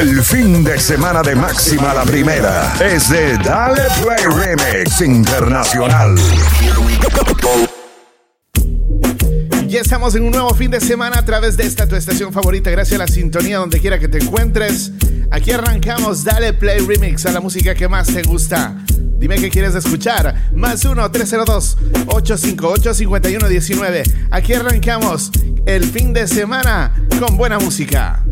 El fin de semana de Máxima la Primera es de Dale Play Remix Internacional. Ya estamos en un nuevo fin de semana a través de esta tu estación favorita. Gracias a la sintonía donde quiera que te encuentres. Aquí arrancamos Dale Play Remix a la música que más te gusta. Dime qué quieres escuchar. Más 1-302-858-5119. Aquí arrancamos el fin de semana con buena música.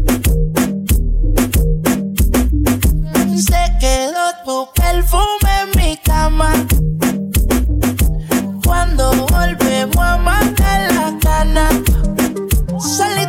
tu perfume en mi cama. Cuando volvemos a matar la cana, salí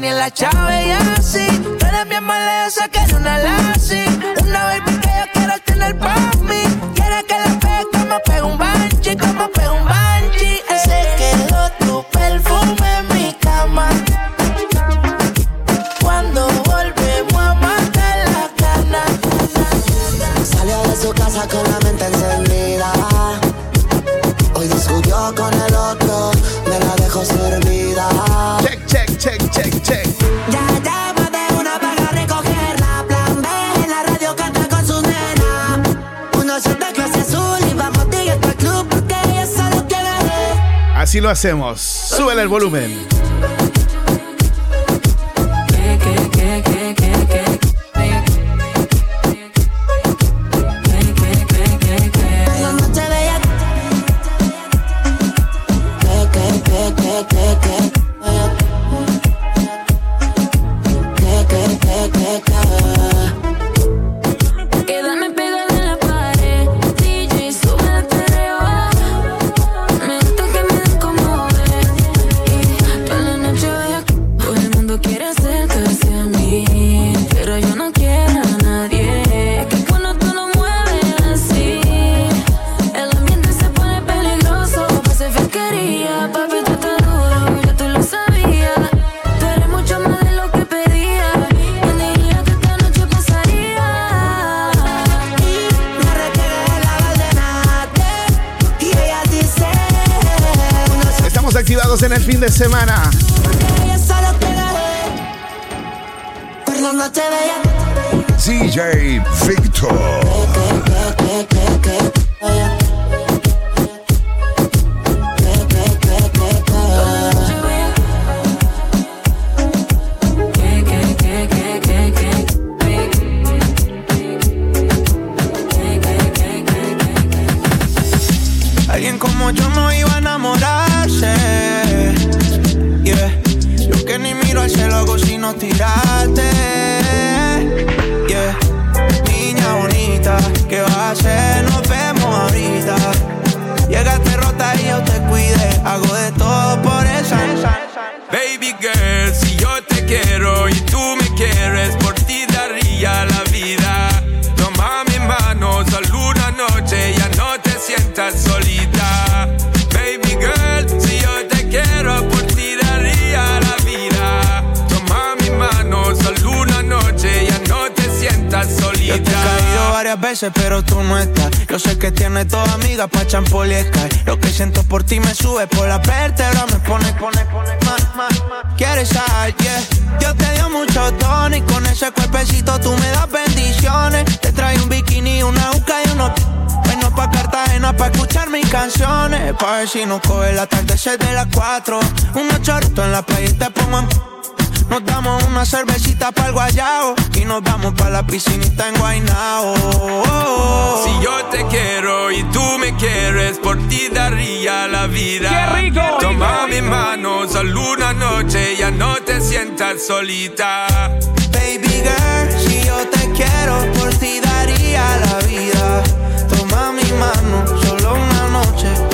Daniela Chávez y así. Tú eres bien mala, yo saqué una lassi. Una baby que yo quiero tener para así lo hacemos. Súbele el volumen. si no coge la tarde, es de las 4. Un chorrito en la playa y te pongo en... Nos damos una cervecita para el guayao y nos vamos para la piscinita en Guaynao. Si yo te quiero y tú me quieres, por ti daría la vida. ¡Qué rico! Toma mi mano, solo una noche, ya no te sientas solita. Baby girl, si yo te quiero, por ti daría la vida. Toma mi mano, solo una noche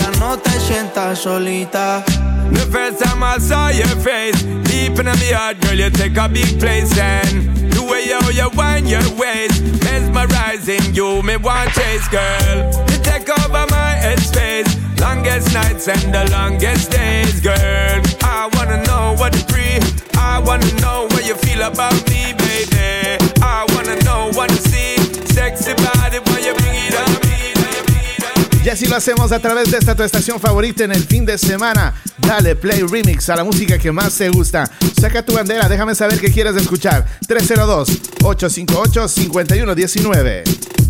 sienta solita. The first time I saw your face, deep in my heart, girl, you take a big place. And the way you, you wind your waist, mesmerizing you, me want chase, girl. You take over my headspace, longest nights and the longest days, girl. I wanna know what to breathe, I wanna know what you feel about me, baby. I wanna know what to see. Y así lo hacemos a través de esta tu estación favorita en el fin de semana. Dale play remix a la música que más te gusta. Saca tu bandera, déjame saber qué quieres escuchar. 302-858-5119.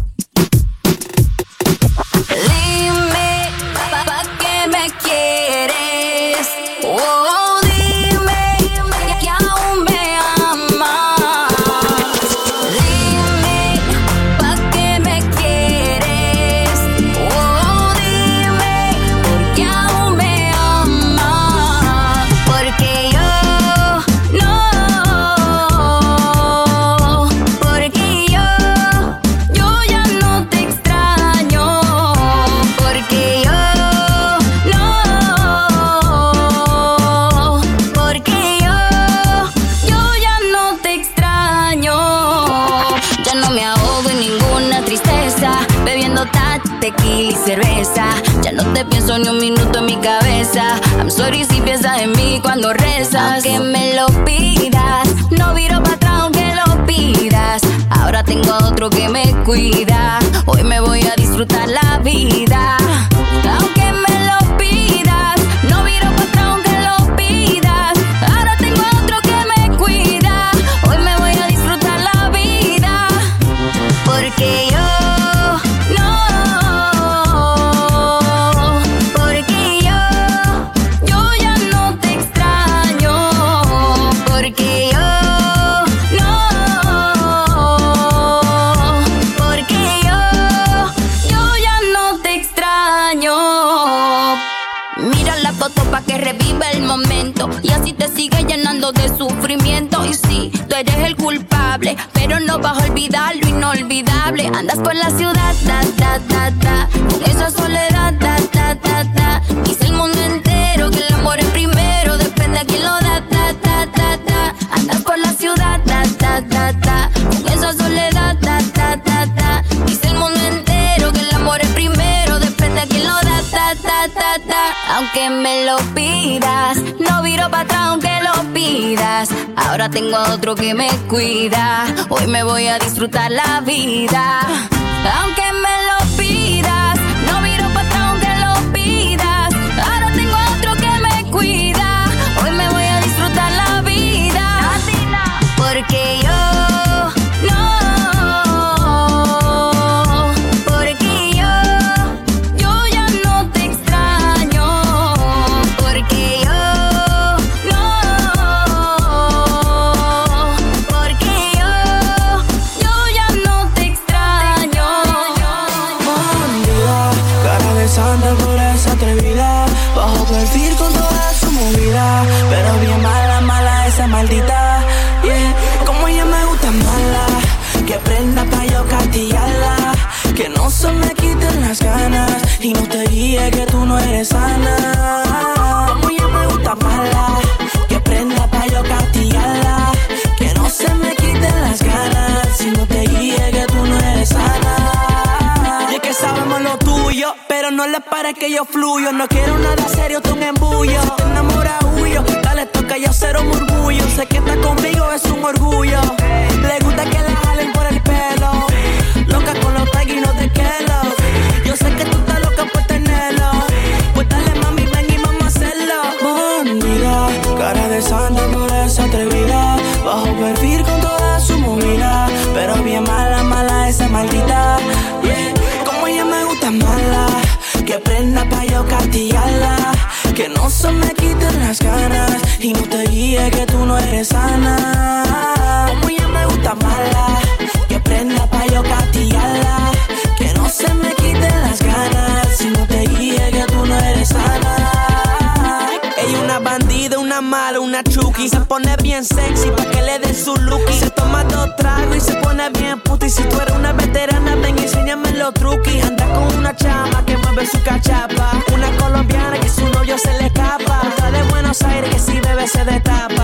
Una. Se pone bien sexy pa' que le dé su look. Se toma dos tragos y se pone bien puta. Y si tú eres una veterana, ven enséñame los truquis. Anda con una chama que mueve su cachapa. Una colombiana que su novio se le escapa. De Buenos Aires que si bebe se destapa.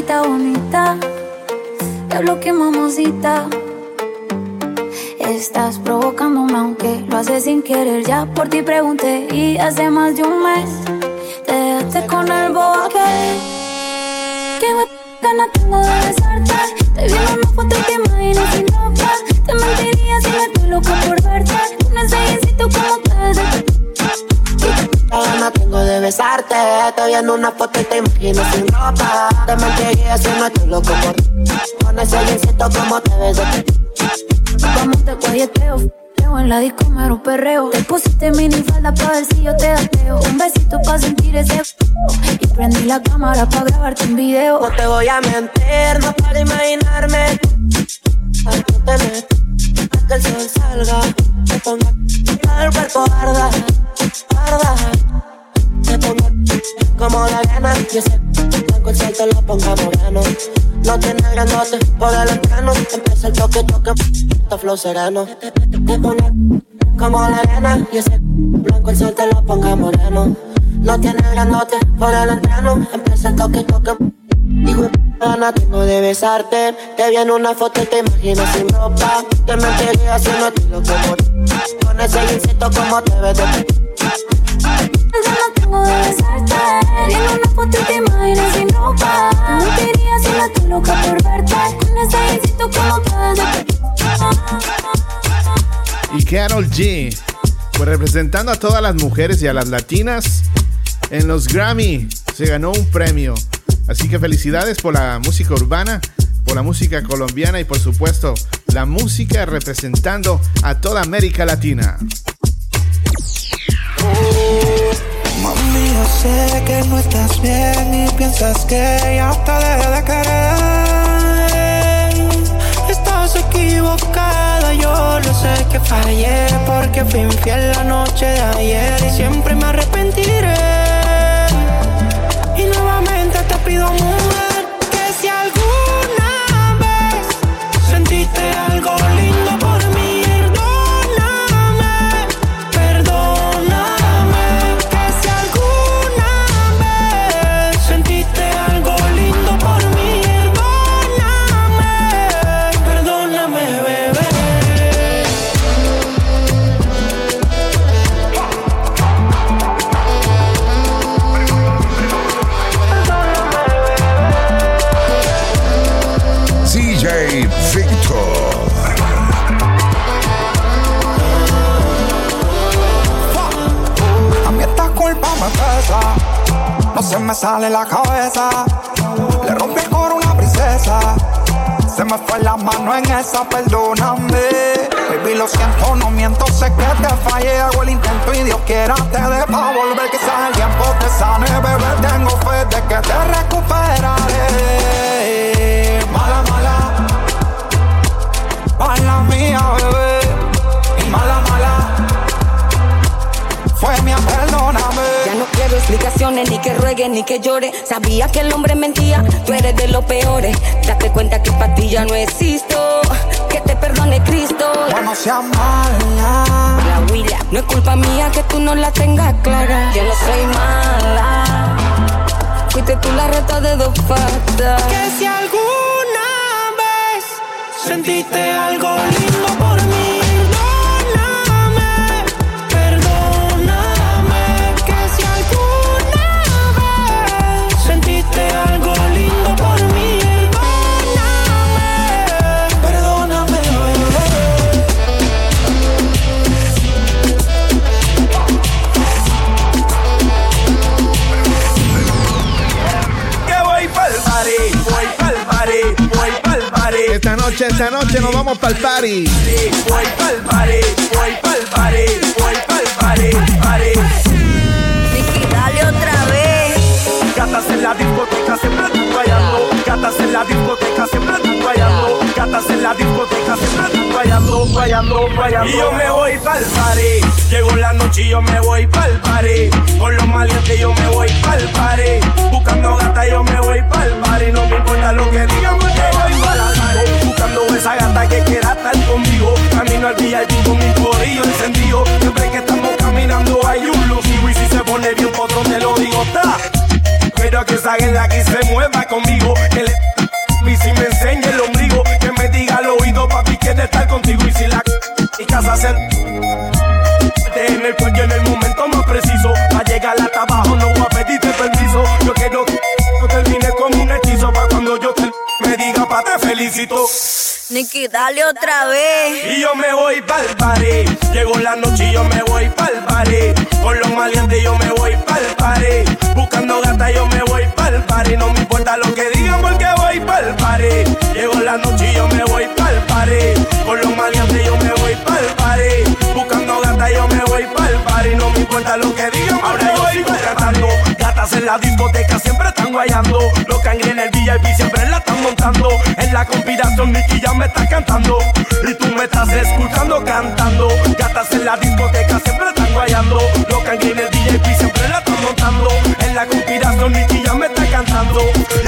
Carita bonita, diablo que mamosita. Estás provocándome aunque lo haces sin querer. Ya por ti pregunté y hace más de un mes te dejaste con el bobo aquel. Que me ganas tengo de besarte. Te vi en una foto en una foto y te imagino sin ropa. Te si no estoy loco por Con ese jeansito como te ves Como te guayeteo, en la disco mero perreo. Te pusiste mini falda pa' ver si yo te gateo. Un besito pa' sentir ese Y prendí la cámara pa' grabarte un video. No te voy a mentir, no para imaginarme. Al tener, hasta que el sol salga. Te ponga el cuerpo arda, arda. Te ponga como la gana. Y ese blanco el sol te lo ponga moreno. No tiene granote por el entreno. Empieza el toque, toque, esto flow sereno. Te ponga como la arena. Y ese blanco el sol lo ponga moreno. No tiene granote por el entreno. Empieza el toque, toque. Digo, gana tengo de besarte. Te vi en una foto y te imaginas sin ropa. Te si no estoy loco por Con ese jeansito como te ves de Ganas tengo de besarte. Vi en una foto y te imaginas sin ropa. Te mentiría estoy loca por verte. Un ensayecito como te Y Carol G. Pues representando a todas las mujeres y a las latinas en los Grammy, se ganó un premio. Así que felicidades por la música urbana, por la música colombiana y por supuesto la música representando a toda América Latina. Mami, yo sé que no estás bien y piensas que ya te de querer. Estás equivocada, yo lo sé que fallé porque fui infiel la noche de ayer y siempre me arrepentiré. Y nuevamente te mujer, que si alguna vez sentiste algo se me sale la cabeza. Le rompí el una princesa, se me fue la mano en esa, perdóname. Baby, lo siento, no miento, sé que te fallé, hago el intento y Dios quiera te dé volver, quizás el tiempo te sane, bebé, tengo fe de que te recuperaré. Mala, mala, mala mía, bebé, y mala, mala. Fue mi perdóname. Ya no quiero explicaciones, ni que ruegue, ni que llore. Sabía que el hombre mentía, tú eres de los peores. Date cuenta que para ti ya no existo. Que te perdone Cristo. no seas mala. La huila, no es culpa mía que tú no la tengas clara. Yo no soy mala. Fuiste tú la reta de dos patas. Que si alguna vez sentiste algo lindo noche, esta noche nos vamos pa'l party. Voy pa'l party, voy pa'l party, voy pa'l party, party. Nicky, dale otra vez. Gatas en la discoteca siempre están fallando. Gatas en la discoteca siempre están fallando. Gatas en la discoteca siempre están fallando, fallando, fallando. Y yo me voy pa'l party. Llegó la noche y yo me voy pa'l party. Con los maleantes yo me voy pa'l party. Buscando gata yo me voy pa'l party. No me importa lo que digan porque voy pa'l party. Buscando esa gata que quiera estar conmigo. Camino al VIP con mi corillo encendido. Siempre que estamos caminando hay un lucido. Y si se pone bien potro te lo digo, ta. Quiero que esa la que se mueva conmigo. Se en el cuello en el momento más preciso. Pa' llegar hasta abajo no voy a pedirte permiso. Yo quiero que no termine con un hechizo. Pa' cuando yo te me diga pa' te felicito. Nicky, dale otra vez. Y yo me voy pa'l party. Llegó la noche y yo me voy pa'l party. Con los maleantes yo me voy pa'l party. Buscando gata yo me voy pa'l party. No me importa lo que digan porque voy pa'l party. Llegó la noche importa lo que digan ahora yo sigo cantando. Gatas en la discoteca siempre están guayando. Los cangres en el VIP siempre la están montando. En la conspiración Nicky ya me está cantando. Y tú me estás escuchando cantando. Gatas en la discoteca siempre están guayando. Los cangres en el VIP siempre la están montando. En la conspiración Nicky ya me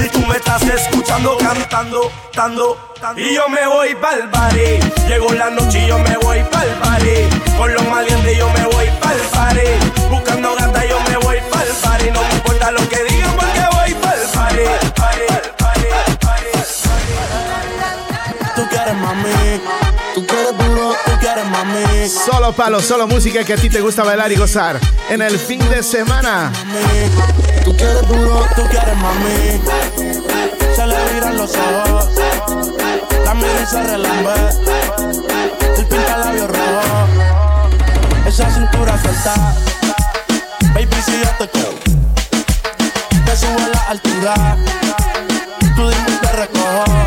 Y tú me estás escuchando cantando, tando, tando. Y yo me voy pa'l party. Llegó la noche y yo me voy pa'l party. Con los maleantes yo me voy pa'l party. Buscando gata yo me voy pa'l party. No me importa lo que digan porque voy pa'l party, Tú quieres mami, Solo palo, solo música que a ti te gusta bailar y gozar. En el fin de semana. Tú quieres duro, tú quieres mami. Se le viran los ojos, la y se relambe. El pinta labios rojo, esa cintura suelta. Baby, si yo te cojo, te subo a la altura. Tú dime y te recojo.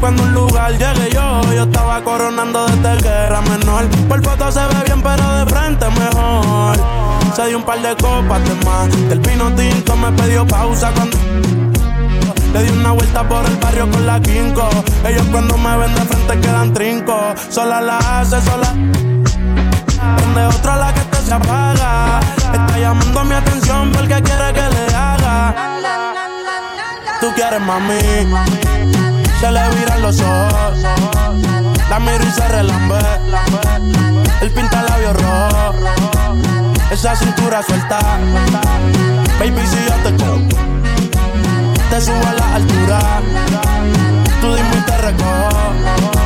Cuando un lugar llegue yo. Yo estaba coronando desde que era menor. Por foto se ve bien, pero de frente mejor. Se dio un par de copas de más. Del vino tinto me pidió pausa cuando. Le di una vuelta por el barrio con la quinco. Ellos cuando me ven de frente quedan trinco. Sola la hace, sola. Donde otra la que te se apaga. Está llamando mi atención porque quiere que le haga. Tú quieres mami. Se le viran los ojos. La miro y se relambe. El pinta labios rojo. Esa cintura suelta. Baby, si yo te cojo, te subo a la altura. Tú dime y te recojo.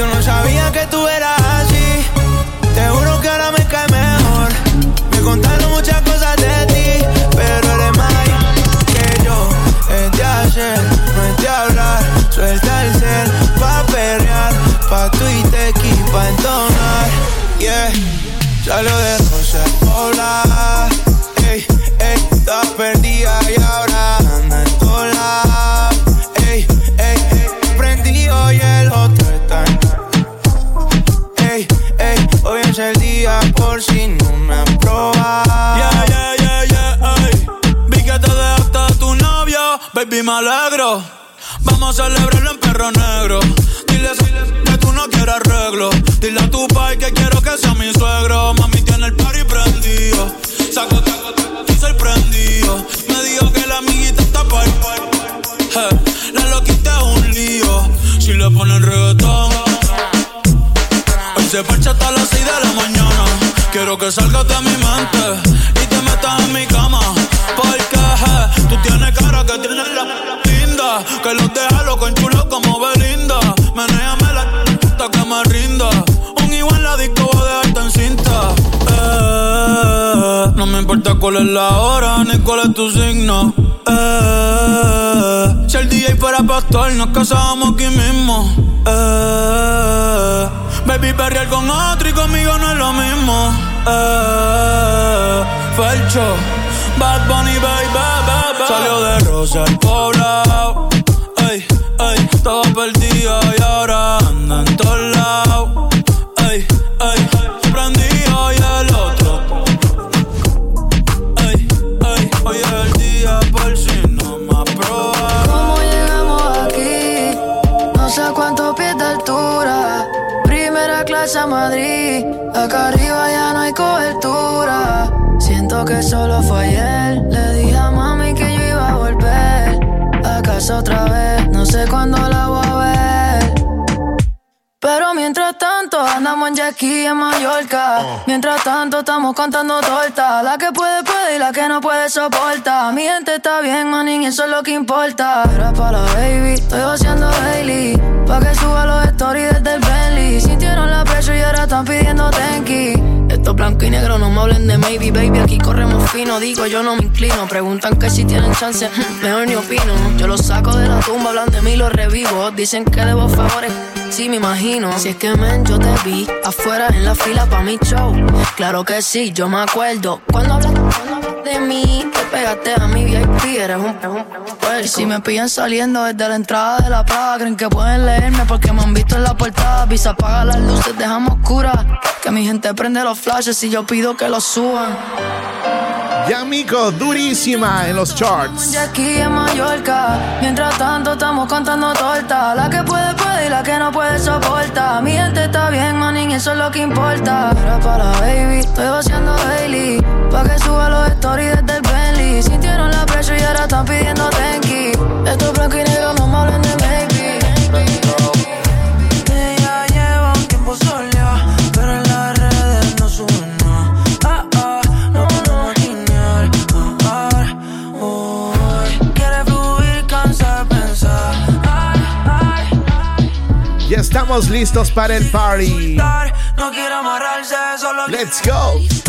Yo no sabía que tú eras así. Te juro que ahora me cae mejor. Me contaron muchas cosas de ti, pero eres más que yo. Es de hacer, no es de hablar. Suelta el cel pa' perrear, pa' tu y pa' entonar. Yeah, salió de Rosa me alegro. Vamos a celebrarlo en perro negro. Dile que tú no quieres arreglo. Dile a tu pai que quiero que sea mi suegro. Mami tiene el party prendido. Saco, y sorprendido. Me dijo que la amiguita está par. la loquita es un lío. Si le ponen reggaetón. Hoy se parcha hasta las 6 de la mañana. Quiero que salgas de mi mente y te metas en mi cama. Cuál es la hora ni cuál es tu signo. Eh, si el DJ fuera pastor, nos casábamos aquí mismo. Eh, baby, perrear con otro y conmigo no es lo mismo. Eh, Bad Bunny, baby, baby. Salió de Rosa el poblado solo fue ayer. Le dije a mami que yo iba a volver. A casa otra vez. No sé cuándo la. Pero mientras tanto andamos en Jackie en Mallorca. Oh. Mientras tanto estamos contando tortas. La que puede puede y la que no puede soporta. Mi gente está bien, manín, eso es lo que importa. Era para la baby, estoy haciendo daily. Pa' que suba los stories desde el Bentley. Sintieron la presión y ahora están pidiendo tenki. Esto blanco y negro, no me hablen de maybe, baby. Aquí corremos fino, digo, yo no me inclino. Preguntan que si tienen chance, mejor ni opino. Yo los saco de la tumba, hablan de mí, los revivo. Dicen que debo favores, sí me imagino. Si es que men, yo te vi afuera en la fila pa' mi show. Claro que sí, yo me acuerdo. Cuando hablas, de mí, te pegaste a mi VIP, eres un, un, Si me pillan saliendo desde la entrada de la plaza, creen que pueden leerme porque me han visto en la portada. Visa apaga las luces, dejamos oscuras. Que mi gente prende los flashes y yo pido que los suban. Yamiko, durísima en los charts. En Mallorca, mientras tanto estamos contando torta. La que puede, puede y la que no puede soporta. Mi gente está bien, manín, eso es lo que importa. Era para baby, estoy vaciando daily. Pa' que suba los stories desde el Bentley. Sintieron la presión y ahora están pidiendo tenki. Esto es blanco y negro, no me hablen de estamos listos para el party. Let's go.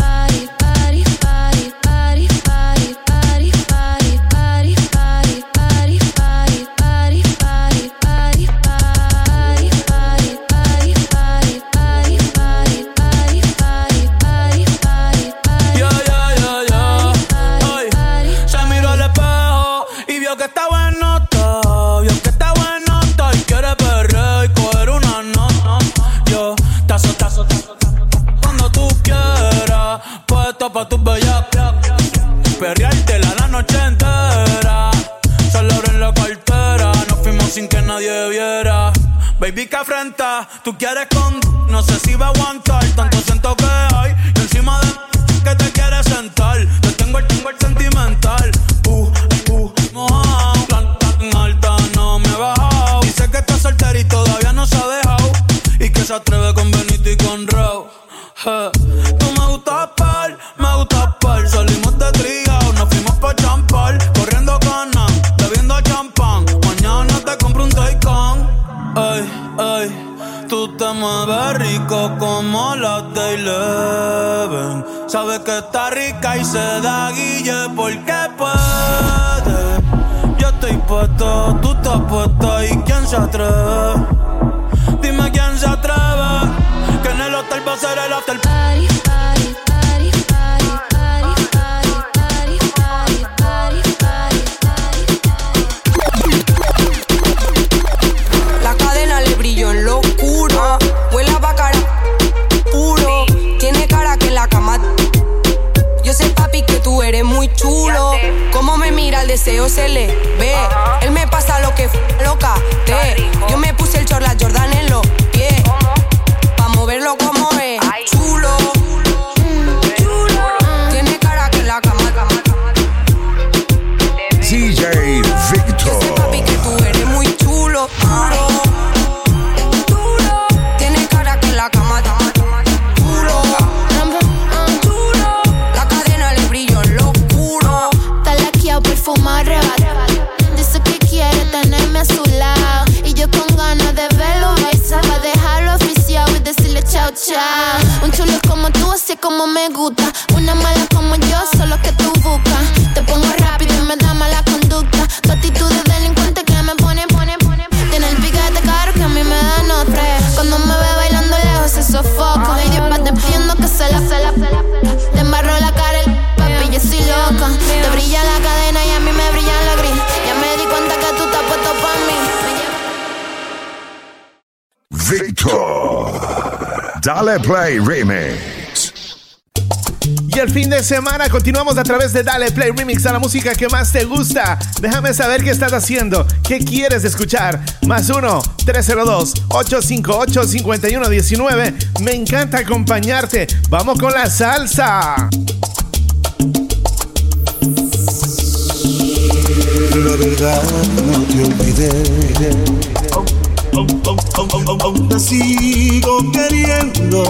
Y el fin de semana continuamos a través de Dale Play Remix a la música que más te gusta. Déjame saber qué estás haciendo, qué quieres escuchar. Más 1-302-858-5119. Me encanta acompañarte. Vamos con la salsa. La verdad no te olvidé. Te sigo queriendo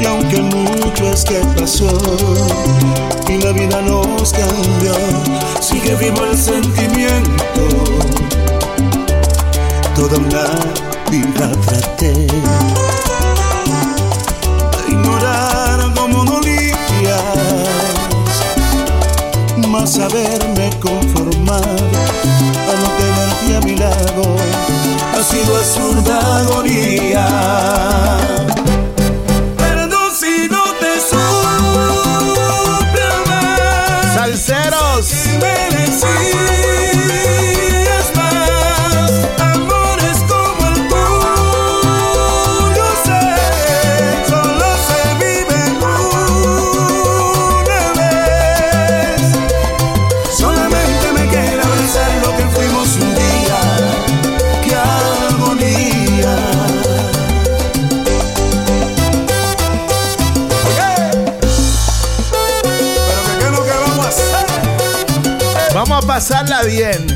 y aunque mucho es que pasó y la vida nos cambió, sigue vivo el sentimiento. Toda una vida traté de ignorar como dolías, más haberme conformado a no tenerte a mi lado ha sido absurda agonía. bien.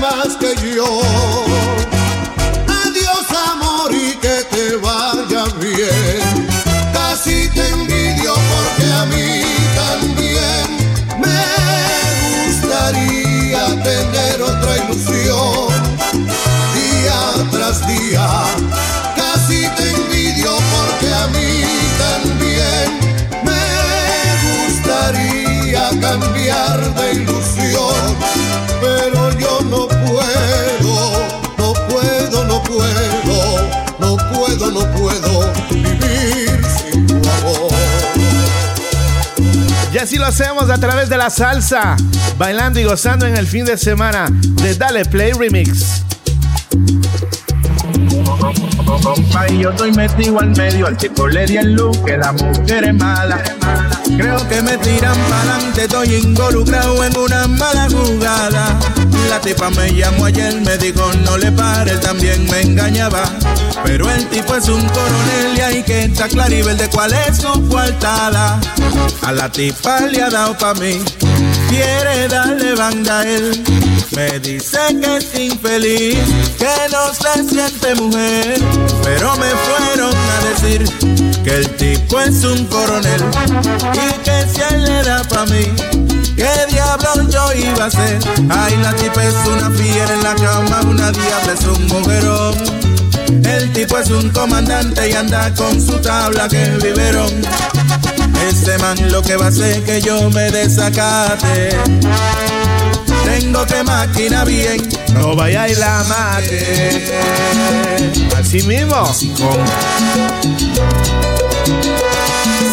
Más que yo. Adiós amor y que te vaya bien. Casi te envidio porque a mí también me gustaría tener otra ilusión. Día tras día, así lo hacemos a través de la salsa, bailando y gozando en el fin de semana de Dale Play Remix. Y yo estoy metido al medio, al tipo le di el look, que la mujer es mala. Creo que me tiran pa'lante, estoy involucrado en una mala jugada. La tipa me llamó ayer, me dijo no le pare, también me engañaba. Pero el tipo es un coronel y hay que estar ver de cuál es su coartada. A la tipa le ha dado pa' mí, quiere darle banda a él. Me dice que es infeliz, que no se siente mujer. Pero me fueron a decir que el tipo es un coronel y que si él le da pa' mí, ¿qué diablos yo iba a hacer? Ay, la tipa es una fiera en la cama, una diabla es un mujerón. El tipo es un comandante y anda con su tabla que viveron. Ese man lo que va a hacer que yo me desacate. Tengo que máquina bien. No vaya y la mate. Así mismo.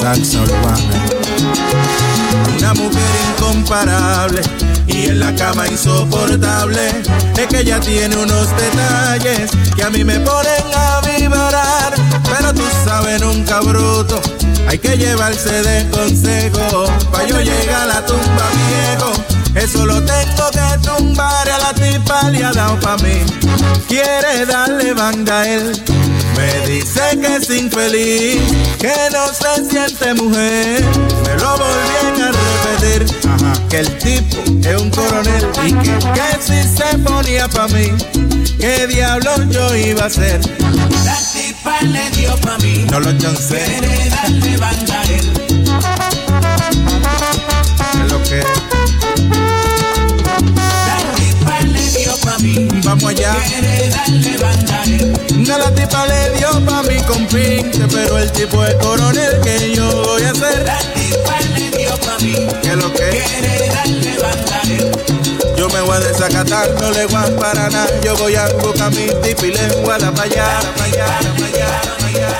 Saxa urbana. Una mujer incomparable y en la cama insoportable. Es que ella tiene unos detalles que a mí me ponen a vibrar. Pero tú sabes, nunca bruto. Hay que llevarse de consejo. Pa' yo llegar a la tumba viejo. Eso lo tengo que tumbar a la tipa le ha dado pa' mí. Quiere darle banda a él. Me dice que es infeliz, que no se siente mujer. Me lo volví a repetir, que el tipo es un coronel y que, que si se ponía pa' mí, ¿qué diablos yo iba a hacer? La tipa le dio pa' mí. No lo chancé. Quiere darle banda a él. Es lo que Vamos allá. Quiere darle banda a él. No la tipa le dio pa' mi compinte, pero el tipo es coronel que yo voy a hacer. La tipa le dio pa' mí. ¿Qué lo que? Quiere darle banda a él. Yo me voy a desacatar, no le voy a para nada. Yo voy a buscar mi tipa y le voy a dar pa' allá, pa' allá, pa' allá, pa' allá.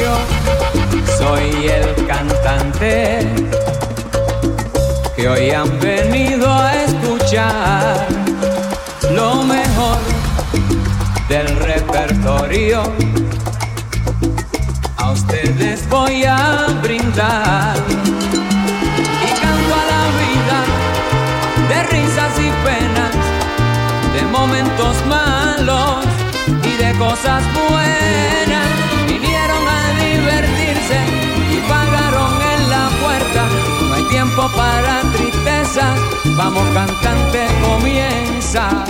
Yo soy el cantante que hoy han venido a escuchar lo mejor del repertorio. A ustedes voy a brindar y canto a la vida de risas y penas, de momentos malos y de cosas buenas. Vinieron a divertirse y pagaron en la puerta. No hay tiempo para vamos cantante, comienza.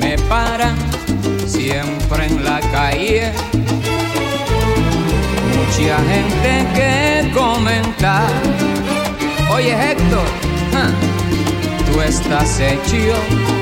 Me paran siempre en la calle. Mucha gente que comenta. Oye Héctor, tú estás hecho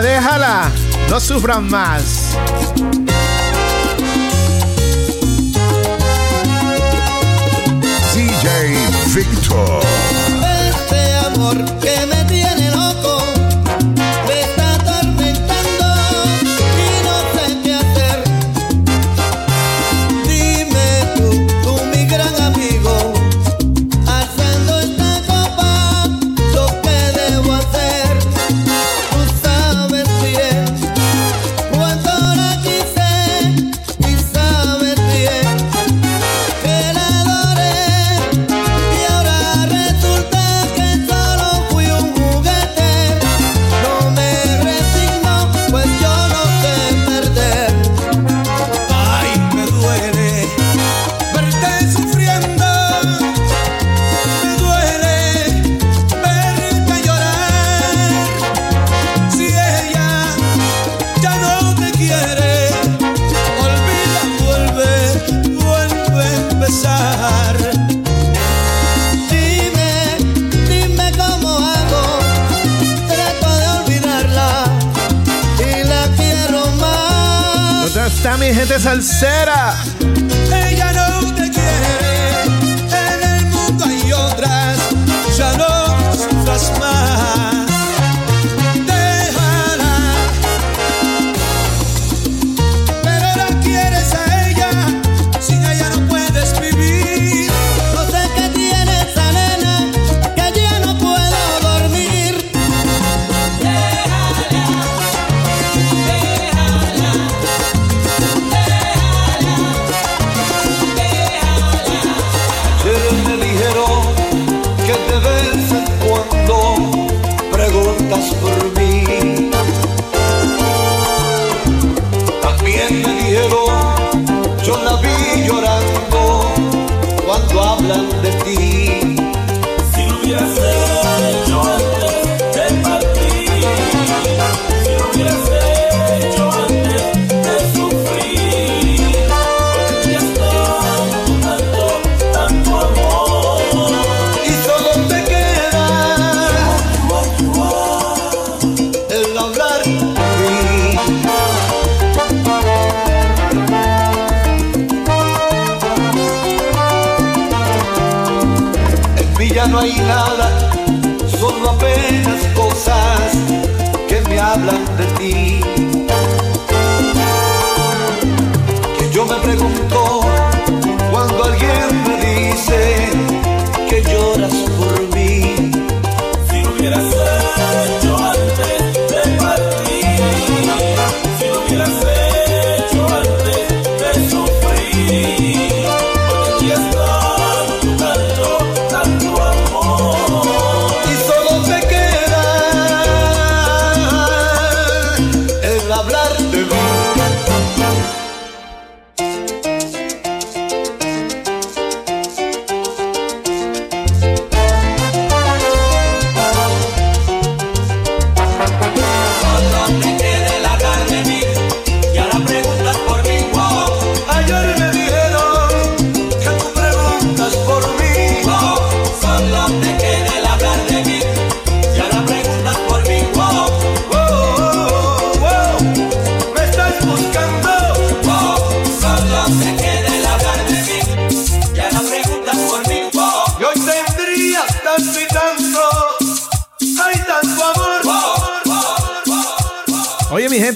déjala. No sufran más. CJ Victor. Este amor que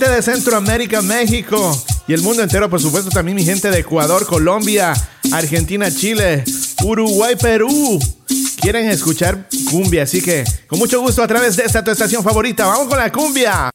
de Centroamérica, México y el mundo entero, por supuesto, también mi gente de Ecuador, Colombia, Argentina, Chile, Uruguay, Perú. Quieren escuchar cumbia, así que con mucho gusto a través de esta tu estación favorita, vamos con la cumbia.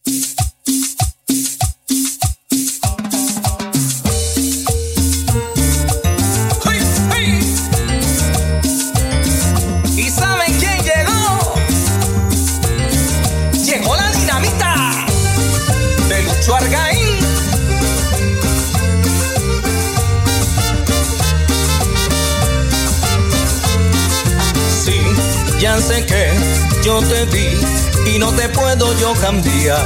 Te vi y no te puedo yo cambiar.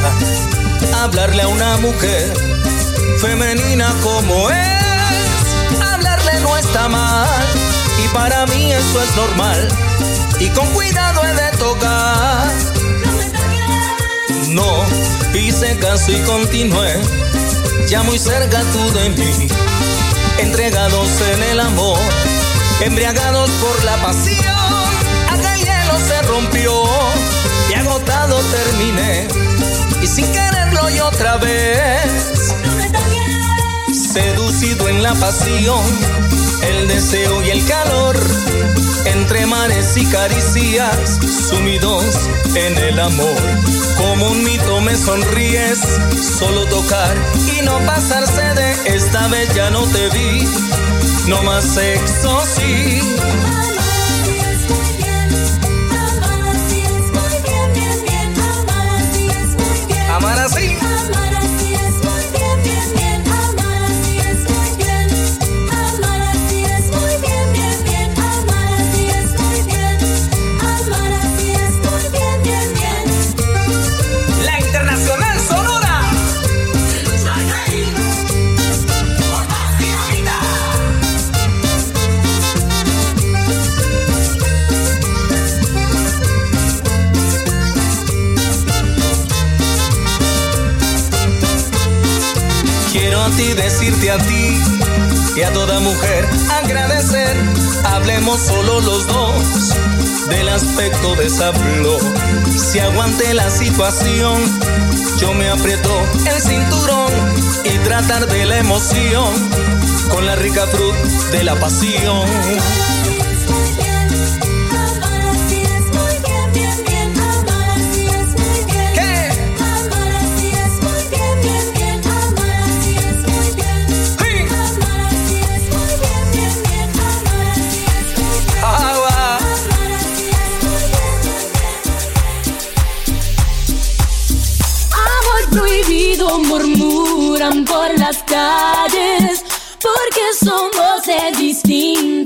Hablarle a una mujer femenina como es, hablarle no está mal. Y para mí eso es normal. Y con cuidado he de tocar. No, hice caso y continué. Ya muy cerca tú de mí. Entregados en el amor. Embriagados por la pasión. Se rompió. Y agotado terminé. Y sin quererlo y otra vez. Seducido en la pasión. El deseo y el calor. Entre mares y caricias. Sumidos en el amor. Como un mito me sonríes. Solo tocar y no pasarse de esta vez ya no te vi. No más sexo, sí. A ti y a toda mujer agradecer. Hablemos solo los dos del aspecto de esa. Si aguante la situación, yo me aprieto el cinturón y tratar de la emoción con la rica fruta de la pasión.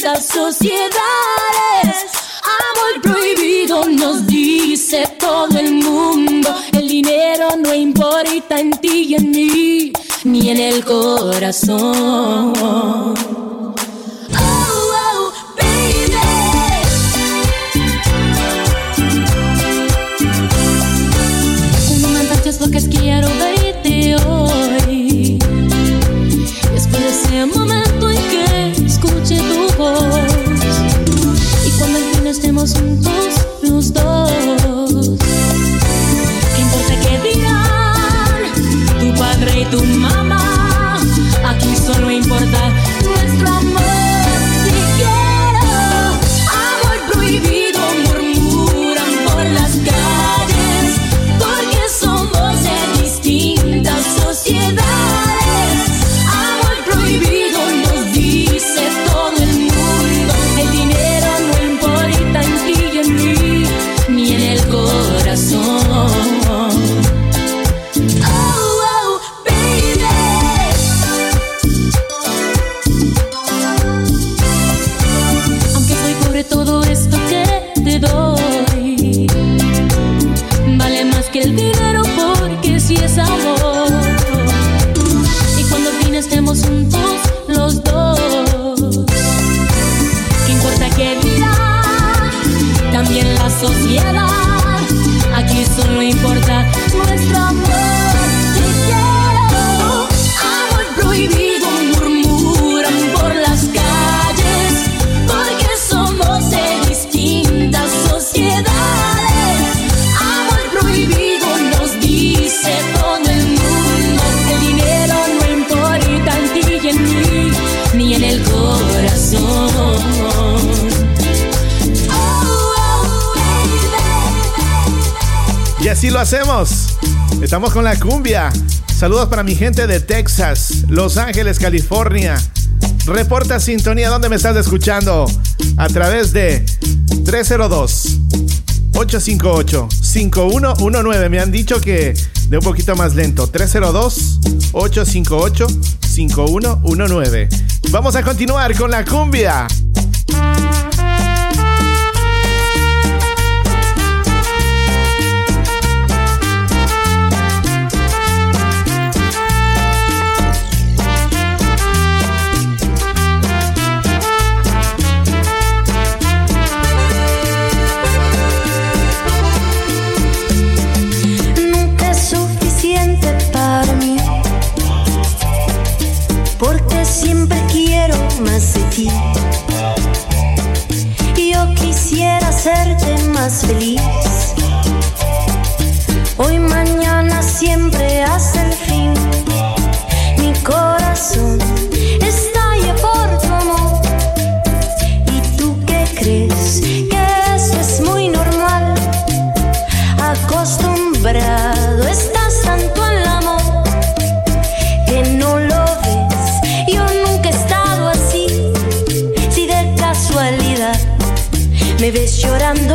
Distintas sociedades. Amor prohibido nos dice todo el mundo. El dinero no importa en ti y en mí, ni en el corazón. Oh, oh, baby. Lo que quiero verte hoy. Después de ese momento los hacemos. Estamos con la cumbia. Saludos para mi gente de Texas, Los Ángeles, California. Reporta sintonía donde me estás escuchando a través de 302 858 5119. Me han dicho que de un poquito más lento. 302 858 5119. Vamos a continuar con la cumbia. que eso es muy normal. Acostumbrado estás tanto al amor que no lo ves. Yo nunca he estado así. Si de casualidad me ves llorando.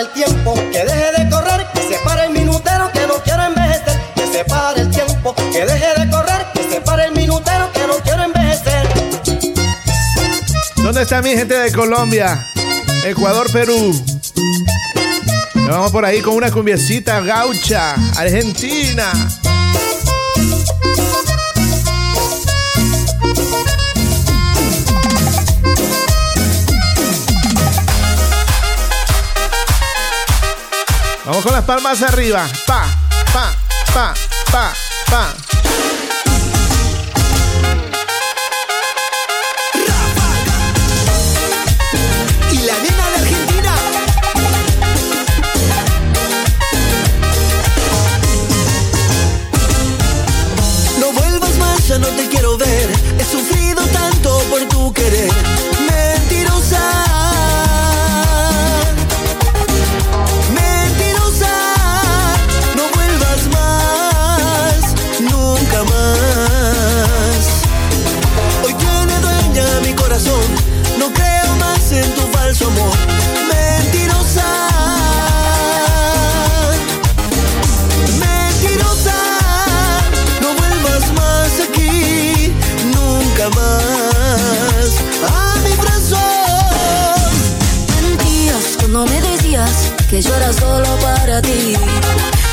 el tiempo, que deje de correr, que se para el minutero que no quiero envejecer, que se para el tiempo, que deje de correr, que se para el minutero que no quiero envejecer. ¿Dónde está mi gente de Colombia? Ecuador, Perú. Nos vamos por ahí con una cumbiecita gaucha, Argentina. Con las palmas arriba. Pa, pa, pa, pa, pa. que yo era solo para ti.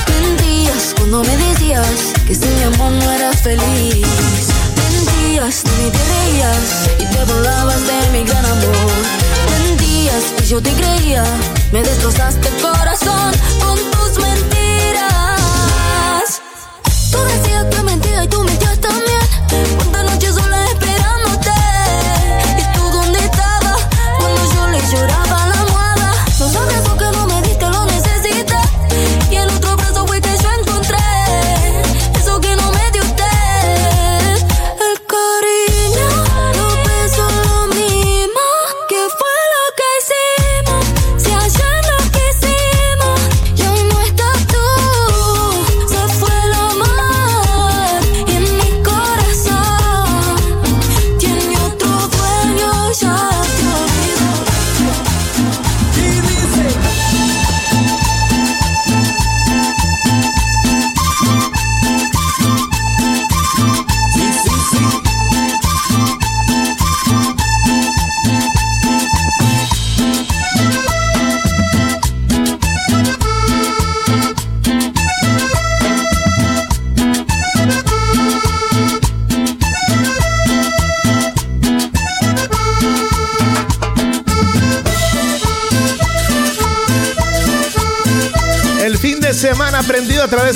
Mentías cuando me decías que sin mi amor no eras feliz. Mentías, tú ni te y te burlabas de mi gran amor. Mentías y yo te creía, me destrozaste el corazón con tus mentiras. Tú decías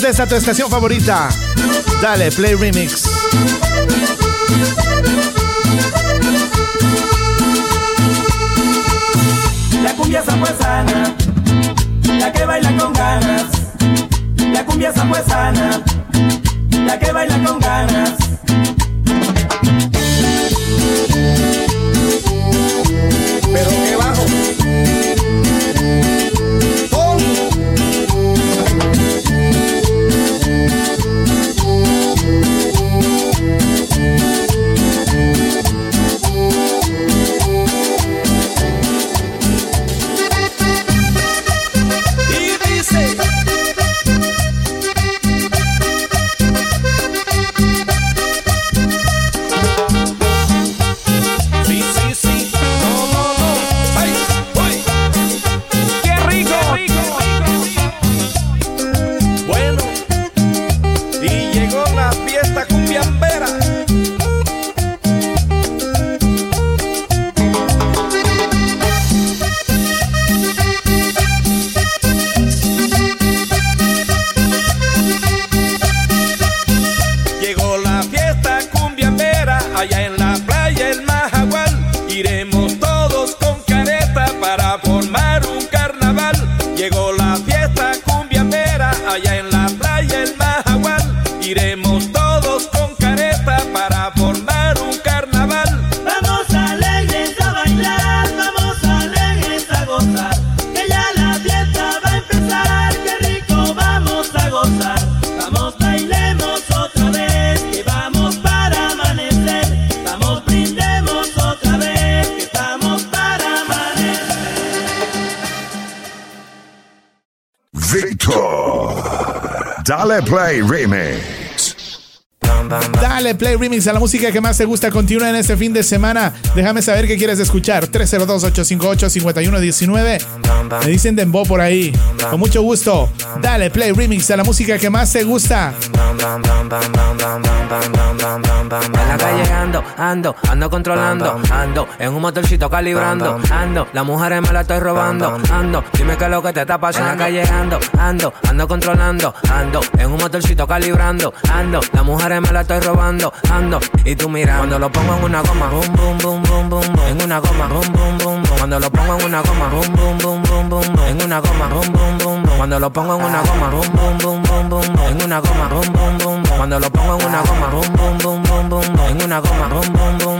aprendido a través de esta tu estación favorita. Dale, Play Remix. La cumbia sana, la que baila con ganas. La cumbia sana, la que baila con ganas. Dale Play Remix. Dale Play Remix a la música que más te gusta. Continúa en este fin de semana. Déjame saber qué quieres escuchar. 302-858-5119. Me dicen Dembo por ahí. Con mucho gusto. Dale Play Remix a la música que más te gusta. En la calle ando, ando, ando controlando, ando en un motorcito calibrando, ando, las mujeres me la estoy robando, ando, dime qué es lo que te está pasando. En la calle ando, ando, ando controlando, ando en un motorcito calibrando, ando, las mujeres me la estoy robando, ando, y tú mira, cuando lo pongo en una goma, boom, boom, boom, boom, boom, boom, en una goma, boom, boom, boom, cuando lo pongo en una goma, boom, boom, boom, boom, boom, boom, en una goma, boom, boom, boom, cuando lo pongo en una goma, boom, boom, boom, boom, boom, en una goma, boom, boom, boom, boom, cuando lo pongo en una goma, boom, boom, boom, boom, boom, boom, en una goma, boom, boom, boom,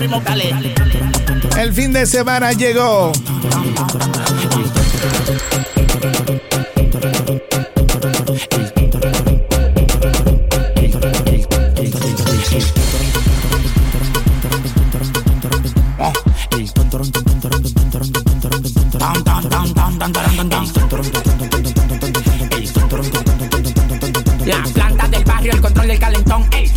primo, dale. El fin de semana llegó. La planta del barrio, el control del calentón. ey.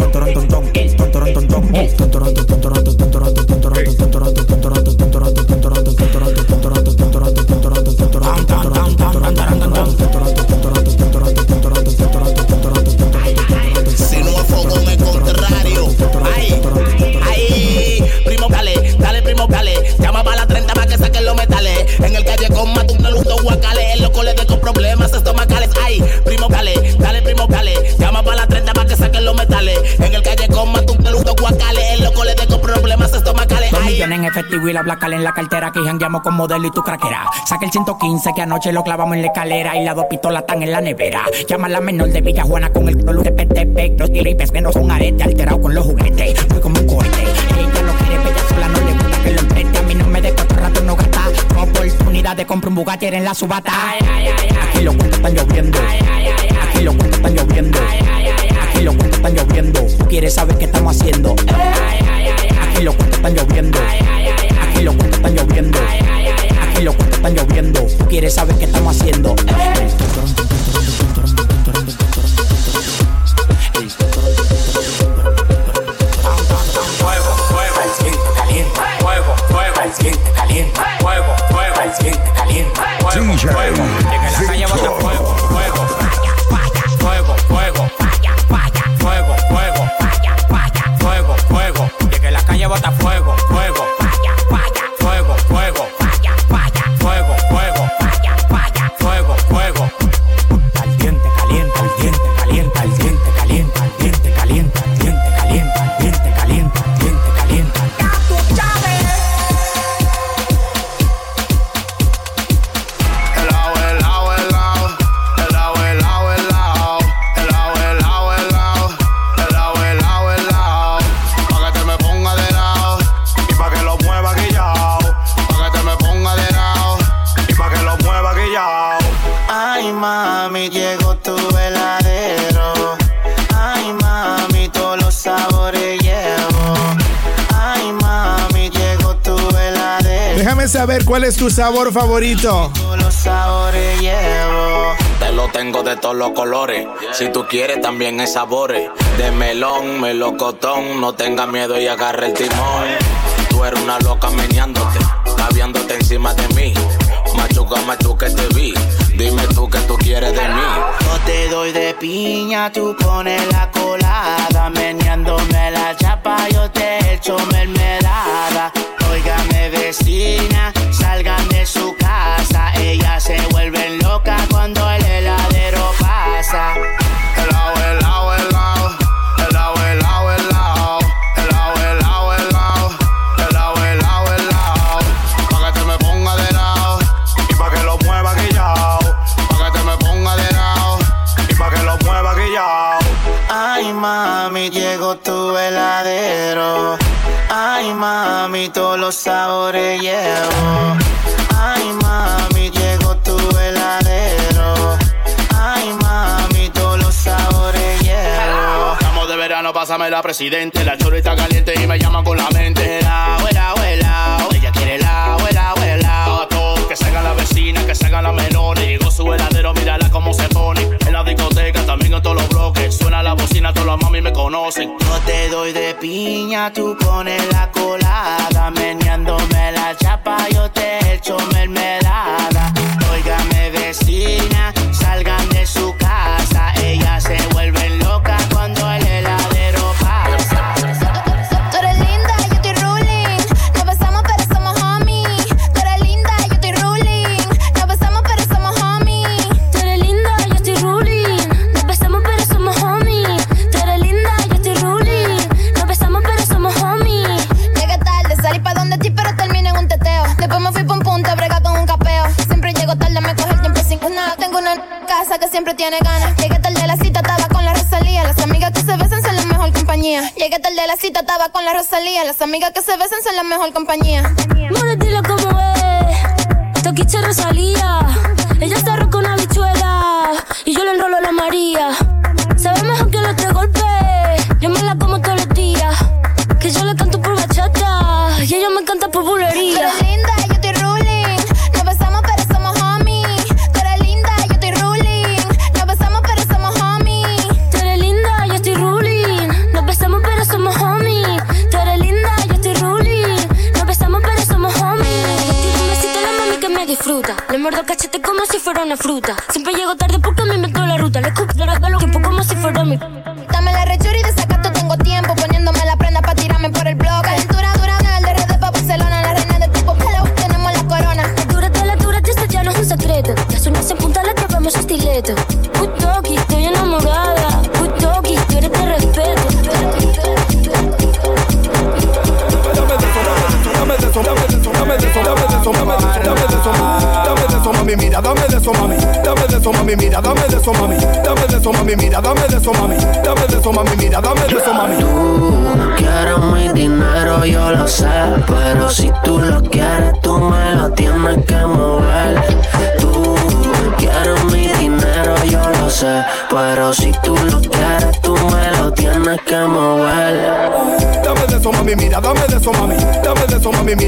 coma, tú no luto guacales. El loco le dejo problemas estomacales. Ay, primo, dale, dale, primo, dale. Llama para la 30 para que saquen los metales. En el calle coma, tú no luto guacales. El loco le dejo problemas estomacales. Dos millones en efectivo y la blacal en la cartera. Que jangueamos con modelo y tu craquera. Saca el 115 que anoche lo clavamos en la escalera. Y las dos pistolas están en la nevera. Llama a la menor de Villa Juana con el color de Petepec. Los diripes que no son arete, alterado con los juguetes. Como un. De comprar un Bugatti en la subata. Aquí los cuentos están lloviendo. Aquí los cuentos están lloviendo. Aquí los cuentos están lloviendo. Tú quieres saber qué estamos haciendo. Aquí los cuentos están lloviendo. Aquí los cuentos están lloviendo. Aquí los cuentos están lloviendo. Tú quieres saber qué estamos haciendo. Al siguiente caliente. Fuego, fuego, al siguiente caliente. Fuego, fuego. La calle bota fuego, fuego. Fuego, fuego. Fuego, fuego. Fuego, fuego. Llega la calle bota fuego, fuego. Cuál es tu sabor favorito. Todos los sabores llevo. Te lo tengo de todos los colores. Si tú quieres, también hay sabores. De melón, melocotón. No tengas miedo y agarra el timón. Tú eres una loca meneándote, caviándote encima de mí. Machuca, machuca, te vi. Dime tú qué tú quieres de mí. Yo te doy de piña, tú pones la colada. Meneándome la chapa, yo te echo mermelada. La presidente. La chorita está caliente y me llaman con la mente. Helao, helao, helao. Ella quiere helao, helao. Todo, Que salga la vecina, que salga la menor. Llegó su heladero, mírala cómo se pone. En la discoteca, también en todos los bloques. Suena la bocina, todos los mami me conocen. Yo te doy de piña, tú pones la colada. Meneándome Las amigas que se besan son la mejor.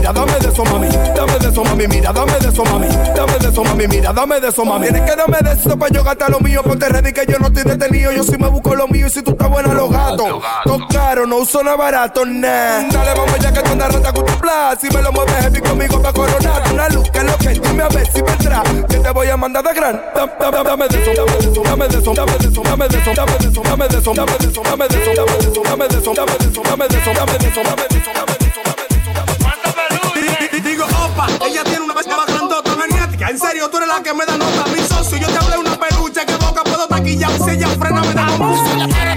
Mira, dame de eso, mami. Dame de eso, mami, mira, dame de eso, mami. Dame de eso, mami, mira, dame de eso, mami. Tienes que darme de eso para yo gastar lo mío. Ponte ready que yo no estoy detenido. Yo sí me busco lo mío y si tú estás buena, los gatos. Todo caro, no uso nada barato, nah. Dale, vamos ya que tú andas rata con tu plan. Si me lo mueves heavy conmigo pa' coronar. Una luz que es lo que dime a ver si vendrá. Que te voy a mandar de gran. Dame, dame, dame de eso, dame de eso, dame de eso, dame de eso, dame de eso, dame de eso, dame de eso, dame de eso, dame de eso, dame de eso, dame de eso, dame de eso, dame de eso, dame de eso, dame de eso, que me da nota. Mi socio, yo te hablé una peluche que boca puedo taquillar. Si ella frena, me da como. Soy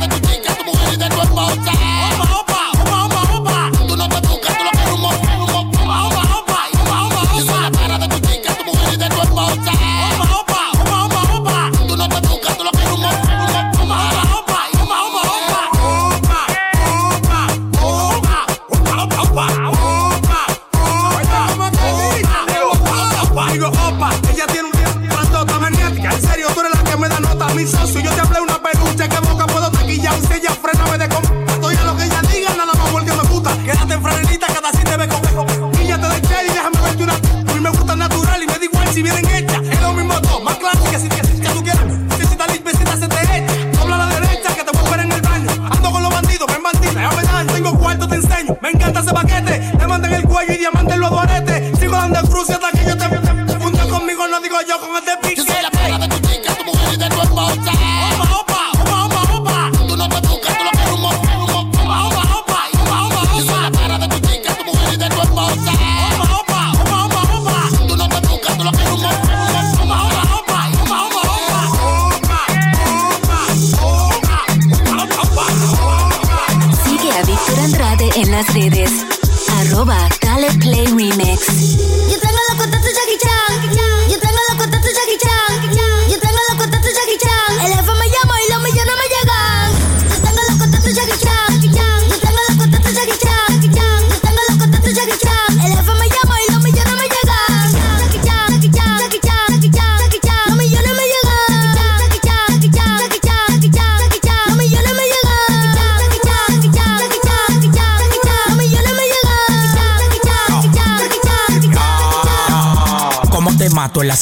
si vienen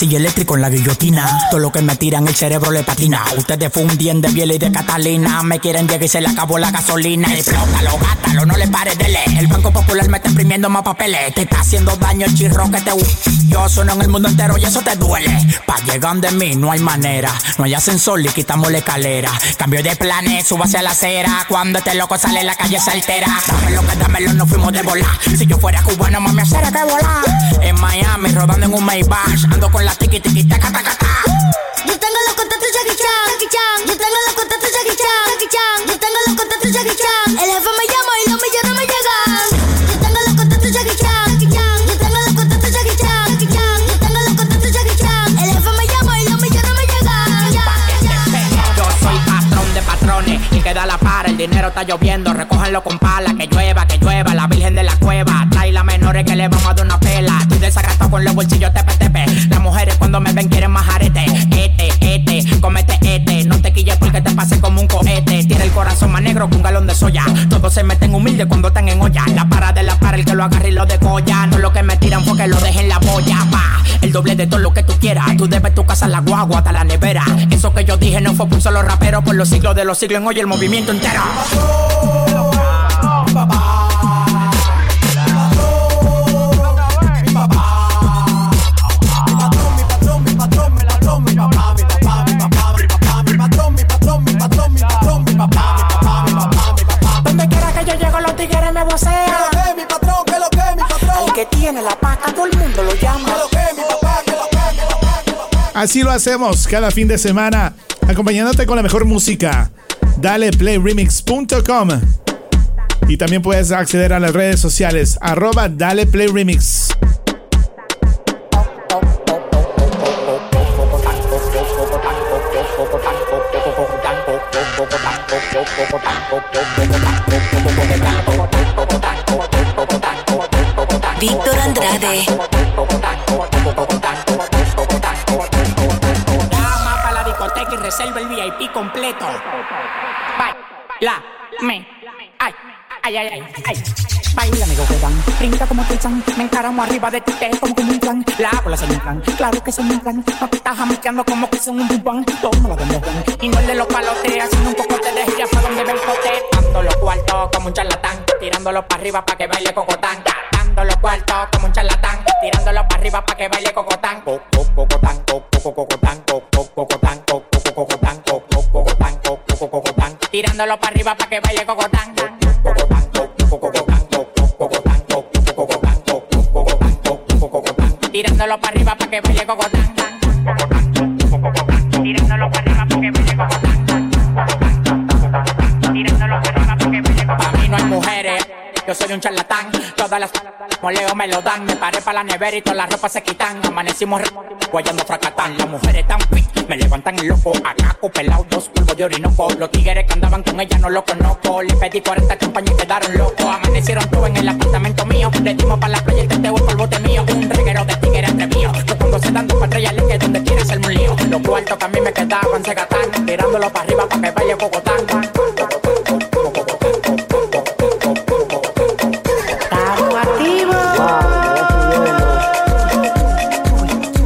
mato? En la guillotina. Todo lo que me tiran, el cerebro le patina. Ustedes fundien de Biel y de Catalina. Me quieren llegar y se le acabó la gasolina. Explótalo, gátalo, no le pares de leer. El Banco Popular me está imprimiendo más papeles. Te está haciendo daño el chirro que te. Yo sueno en el mundo entero y eso te duele. Pa' llegar de mí no hay manera. No hay ascensor y quitamos la escalera. Cambio de planes, subo hacia la acera. Cuando este loco sale la calle se altera. Dámelo que dámelo, no fuimos de volar. Si yo fuera cubano, mami, hacer que volar. En Miami, rodando en un Maybach. Ando con la Yo tengo los contactos Jackie Chan, Jackie Chan. Yo tengo los contactos Jackie Chan, Jackie Chan. Yo tengo los contactos Jackie Chan. El jefe me llama y los millones me llegan. Yo tengo los contactos Jackie Chan, Jackie Chan. Yo tengo los contactos Jackie Chan, Jackie Chan. Yo tengo los contactos Jackie Chan. El jefe me llama y los millones me llegan. Yo soy patrón de patrones y queda la para, el dinero está lloviendo, recójanlo con pala, que llueva, que llueva, la virgen de la cueva, trae las menores que le vamos a dar una pela, estoy desagratado con los bolsillos las mujeres cuando me ven quieren más arete, este, este, comete este, no te quilles porque te pase como un cohete, tiene el corazón más negro que un galón de soya, todos se meten humildes cuando están en olla, la para de la para, el que lo agarre y lo decolla, no lo que me tiran porque lo dejen en la boya, pa, el doble de todo lo que tú quieras, tú debes tu casa, la guagua, hasta la nevera, eso que yo dije no fue por un solo rapero, por los siglos de los siglos en hoy el movimiento entero. Así lo hacemos cada fin de semana, acompañándote con la mejor música. Daleplayremix.com Y también puedes acceder a las redes sociales arroba Dale PlayRemix. Víctor Andrade. Reserva el VIP completo. Baila, me, ay, ay, ay, ay, ay. Baila, amigo, que dan, brinca como Tarzán, me encaramo arriba de ti, te como un plan, la bola son un plan, claro que son un plan, no te estás jamaqueando como que son un bubán, la vende Juan, y no el de los palotes, haciendo un poco de gira para donde ve el cote, dando los cuartos como un charlatán, tirándolo para arriba para que baile cocotán, dando los cuartos como un charlatán, tirándolo para arriba para que baile cocotán, co- co- cocotán, tirándolo para arriba para que baile cocotán. Tirándolo para arriba para que baile cocotán. Yo soy un charlatán, todas las moleo me lo dan. Me paré para la nevera y todas las ropas se quitan. Amanecimos guayando fracatán. Las mujeres tan fit, me levantan el loco. Acá pelado, dos polvos de orinoco. Los tigres que andaban con ella no los conozco. Le pedí 40 champañas y quedaron locos. Amanecieron todos en el apartamento mío. Le dimos para la playa el teteo para el bote mío. Un reguero de tigres atrevido. Yo cuando se dan dos patrullas que donde quiera hacerme un. Los cuartos que a mí me quedaban se gatan. Tirándolo para arriba para que vaya Cocotán.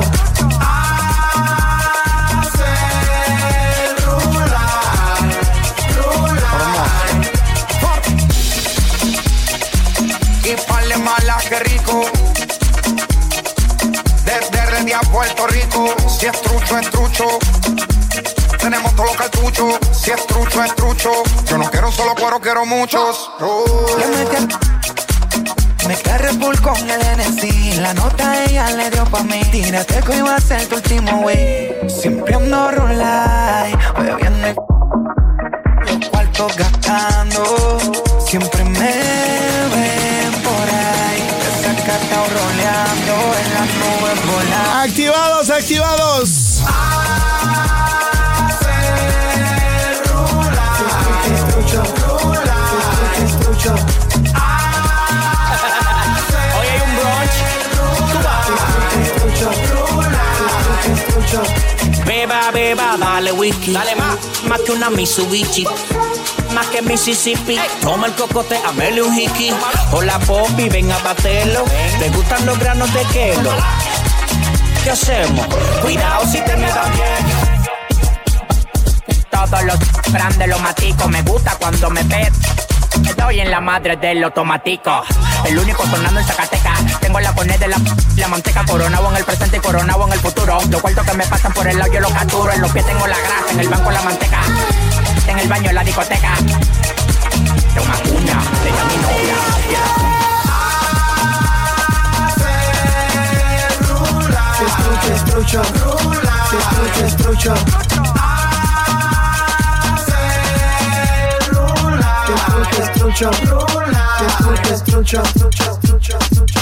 es trucho, es trucho. y parle mala que rico. Desde Redia a Puerto Rico, si es trucho, es trucho. Tenemos todos los cartuchos, si es trucho, es trucho. Yo no quiero un solo cuero, quiero muchos. Me carré full con el NC La nota ella le dio pa' mí. Tírate que iba a ser tu último wey. Siempre ando rulay. Bebiendo y los cuartos gastando. Siempre me ven por ahí. Desacatado roleando En las nubes volando. Activados, activados. Es trucho, es trucho. Hoy Beba, beba, dale whisky. Dale más. Más que una Mitsubishi. Más que Mississippi. Toma el cocote, amele un hiki. Hola, Poppy, ven a baterlo. ¿Te gustan los granos de kelo? ¿Qué hacemos? Cuidado si te me da bien. Todos los grandes los matico. Me gusta cuando me pet. Estoy en la madre del automático. El único sonando en Zacatecas. Tengo la poned de la, la manteca coronado en el presente y coronado en el futuro. Los cuartos que me pasan por el lado yo los capturo. En los pies tengo la grasa, en el banco la manteca. En el baño la discoteca. De una ella mi novia. Es trucho, es trucho. Es trucho, es trucho. Es trucho,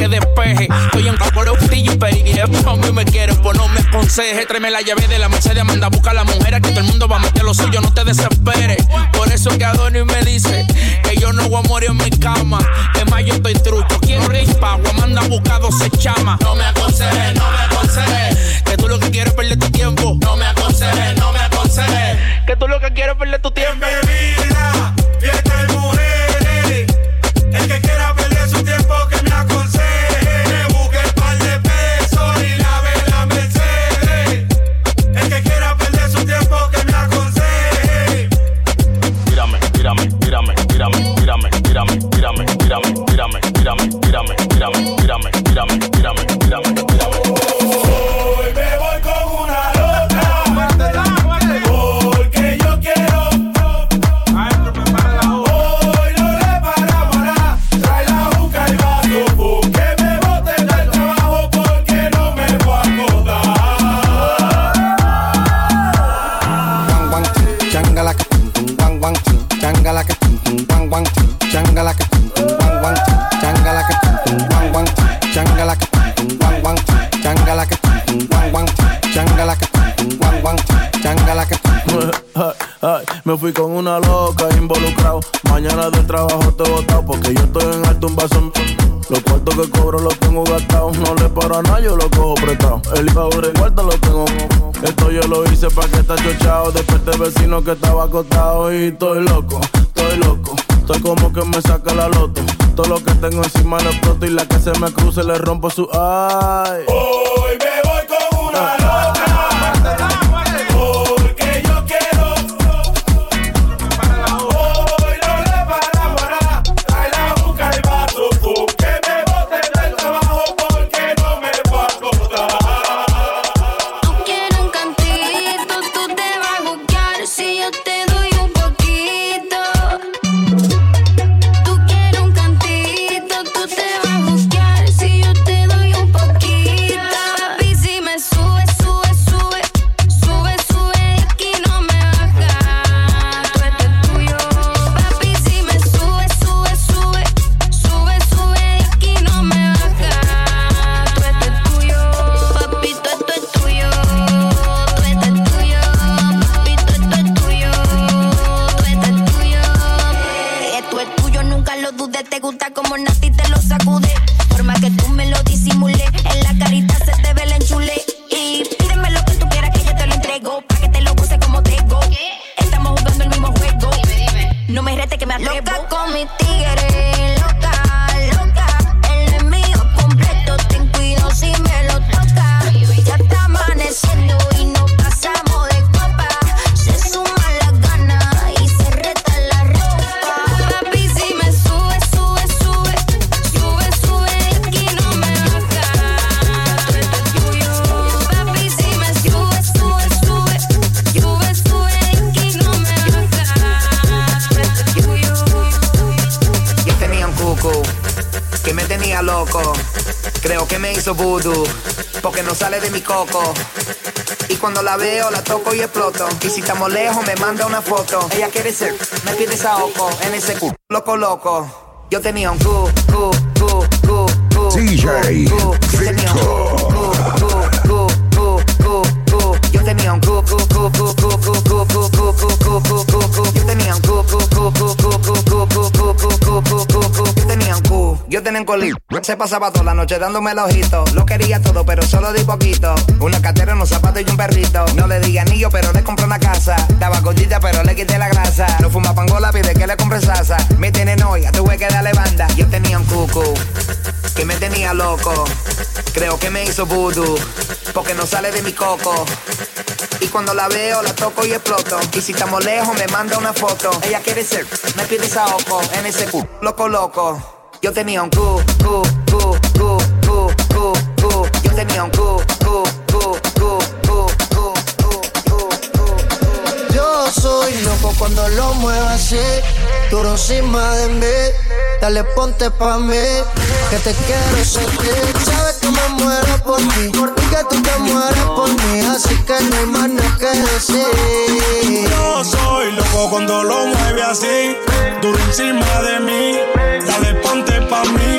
que despeje. Estoy en Coro y Perigué. A mí me quieren, pues no me aconseje. Tráeme la llave de la Mercedes, manda a buscar a la mujer. Que todo el mundo va a meter lo suyo, no te desesperes. Por eso que Adonis me dice que yo no voy a morir en mi cama. Es más, yo estoy trucho. Quiero rispa, voy a buscar 12 chamas. No me aconseje, no me aconseje. Que tú lo que quieres es perder tu tiempo. No me aconseje, no me aconseje. Que tú lo que quieres es perder tu tiempo. Tírame, tírame, tírame, me fui con una loca involucrado. Mañana del trabajo te he botado porque yo estoy en alto un vaso. Los cuartos que cobro los tengo gastados. No le paro a nada, yo lo cojo prestado. El favor en cuarto lo tengo. Esto yo lo hice pa' que está chochado. Desperté vecino que estaba acostado. Y estoy loco, estoy loco. Estoy como que me saca la loto. Todo lo que tengo encima lo exploto. Y la que se me cruce le rompo su ay. Hoy me voy con una loca. Y si estamos lejos, me manda una foto. Ella quiere ser, me pide saoco en ese cu. Loco, loco. Yo tenía un cu, cu, cu, cu, cu. DJ cu, cu. Yo tenía un cu, cu, cu, cu, cu. Yo tenía un cu, cu, cu, cu, cu, cu, cu, cu, cu, cu, cu, cu. Yo tenía un cu, cu, cu, cu, cu, cu, cu, cu, cu, cu, cu, cu. Yo tenía un cu. Yo tenía un colín. Se pasaba toda la noche dándome el ojito. Lo quería todo, pero solo di poquito. Una cartera, unos zapatos y un perrito. No le di anillo, pero le compré una casa. Daba gordita, pero le quité la grasa. No fuma pangola, pide que le compre salsa. Me tiene noia, tuve que darle banda. Yo tenía un cucu que me tenía loco. Creo que me hizo voodoo, porque no sale de mi coco. Y cuando la veo, la toco y exploto. Y si estamos lejos, me manda una foto. Ella quiere ser, me pide saoco en ese cu. Loco, loco. Yo tenía un cu, cu. Yo tenía un cu, cu, cu, cu, cu, cu. Yo soy loco cuando lo muevo así, duro encima de mí. Dale, ponte pa' mí, que te quiero sentir. Sabes que me muero por ti, y que tú te mueres por mí. Así que no hay más nada que decir. Yo soy loco cuando lo mueve así, duro encima de mí. Dale, ponte pa' mí,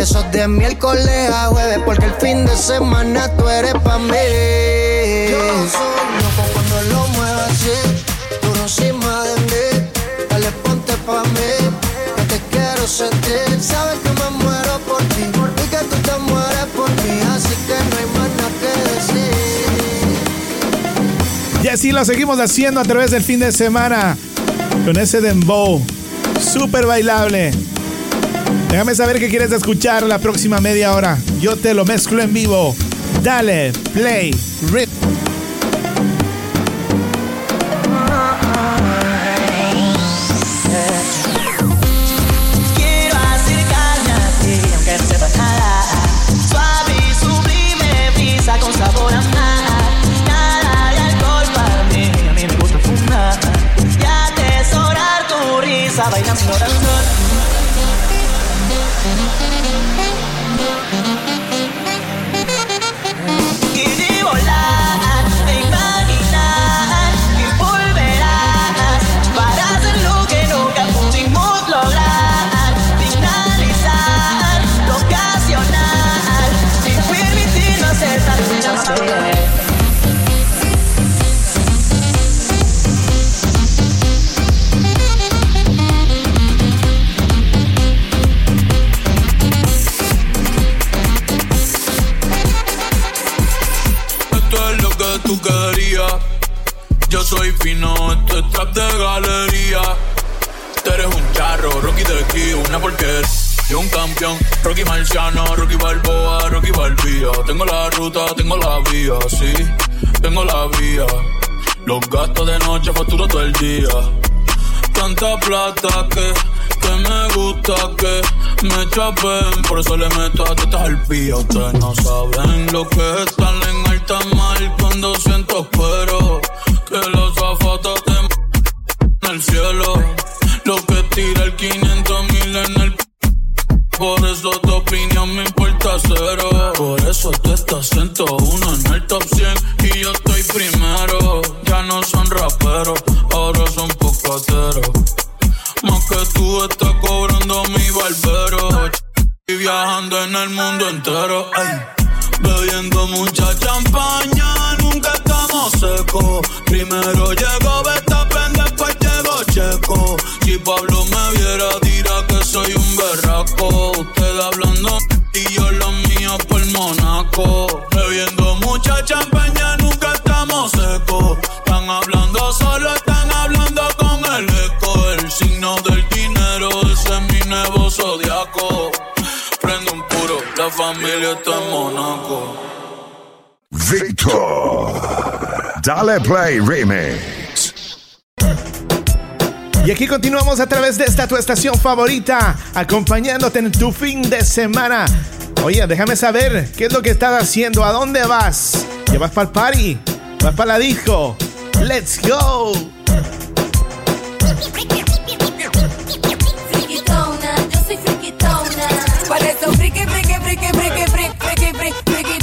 Esos de miércoles a jueves, porque el fin de semana tú eres pa' mí. Yo soy loco cuando lo muevas así, tú encima de mí. Dale, ponte pa' mí, que te quiero sentir. Sabes que me muero por ti, y que tú te mueres por mí. Así que no hay más nada que decir. Y así lo seguimos haciendo a través del fin de semana. Con ese dembow. Súper bailable. Déjame saber qué quieres escuchar la próxima media hora. Yo te lo mezclo en vivo. Dale, play, rip. Dale Play Remix. Y aquí continuamos a través de esta tu estación favorita, acompañándote en tu fin de semana. Oye, déjame saber qué es lo que estás haciendo, a dónde vas. ¿Ya vas para el party? ¿Vas para la disco? ¡Let's go! Friquitona, yo soy friquitona. Por eso friki, friki, friki, friki, friki, friki, friki,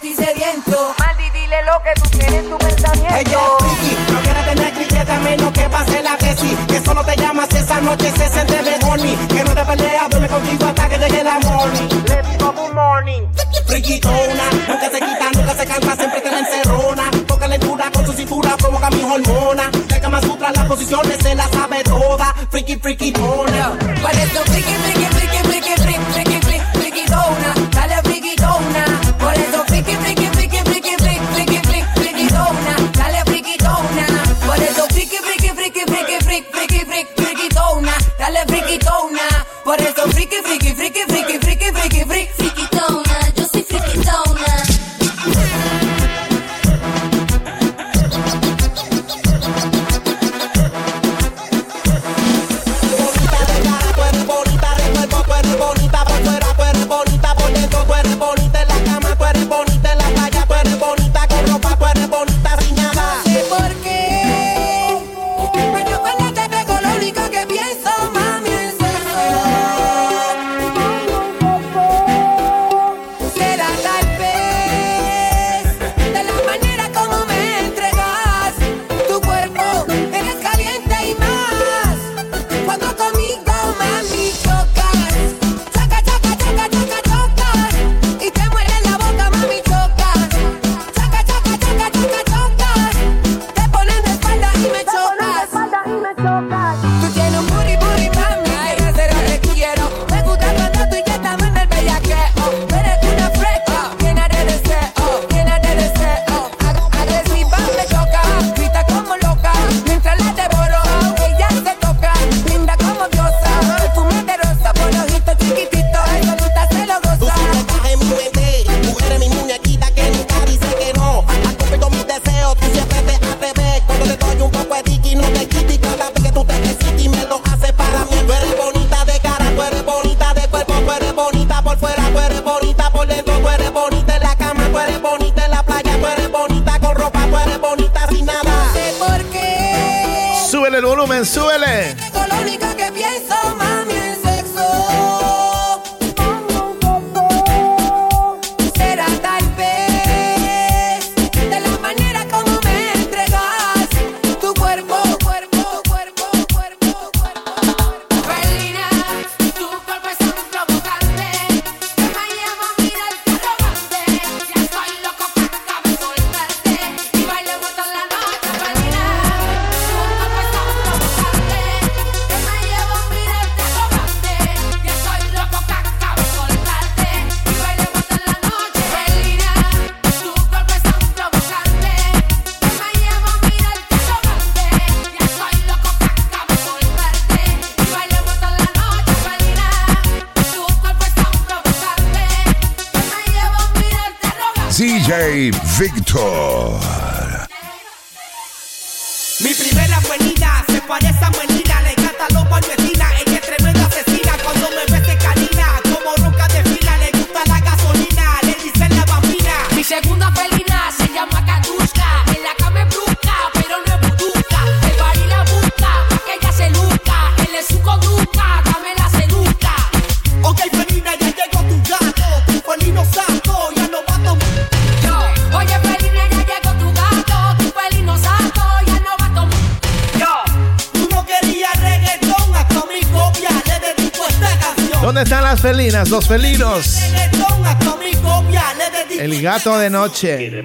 estoy sediento. Maldi, dile lo que tú quieres, tu pensamiento. Ella es friki, no quiere tener cliqueta menos que pase la sí. Que solo te llamas esa noche se siente de horny. Que no te pelea, duerme contigo hasta que llegue la morning. Le digo good morning. Friquitona, nunca se quita, nunca se cansa, siempre te la encerrona. Toca la altura con su cintura, provoca mis hormonas. De Kama Sutra las posiciones se la sabe toda. Friki, frikitona. Por Volumen, súbele. Gato de Noche.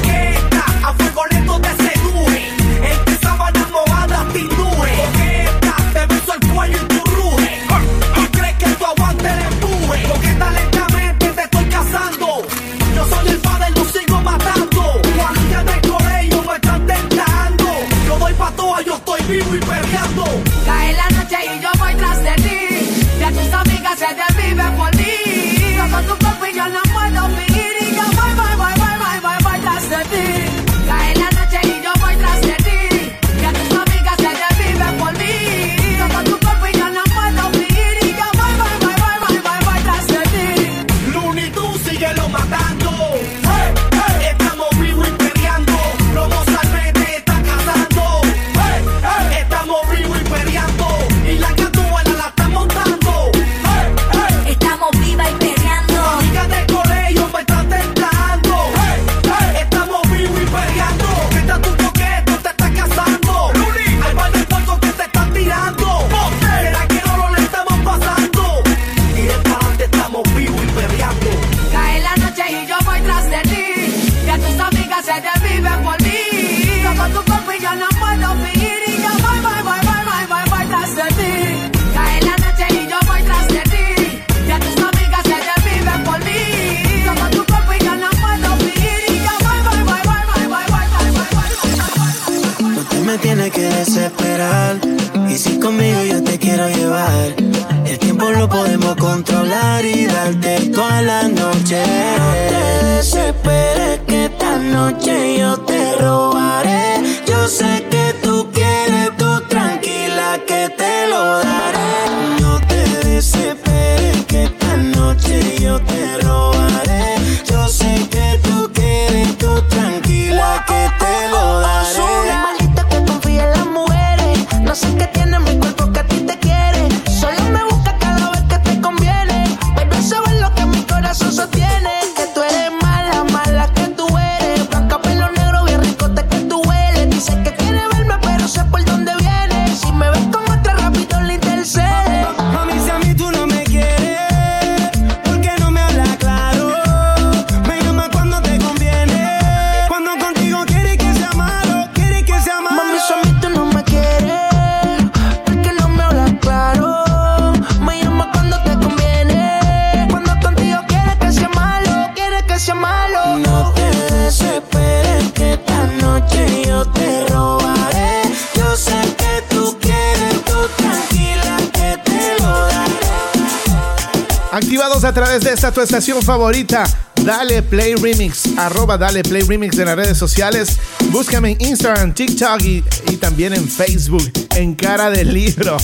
estación favorita. Dale Play Remix, arroba Dale Play Remix en las redes sociales. Búscame en Instagram, TikTok y, y también en Facebook, en cara del libro.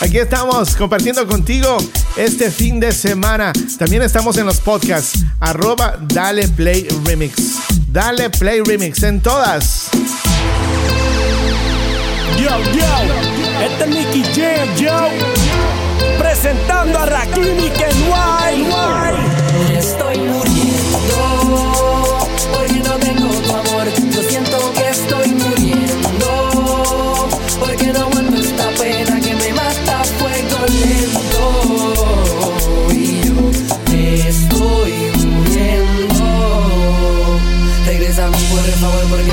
Aquí estamos compartiendo contigo este fin de semana. También estamos en los podcasts, arroba Dale Play Remix. Dale Play Remix en todas. Yo, yo, este es Nicky yo. Presentando a Rakim y Kenway. Estoy muriendo porque no tengo tu amor. Yo siento que estoy muriendo porque no aguanto esta pena que me mata fuego lento. Y yo estoy muriendo. Regresa a mí por favor porque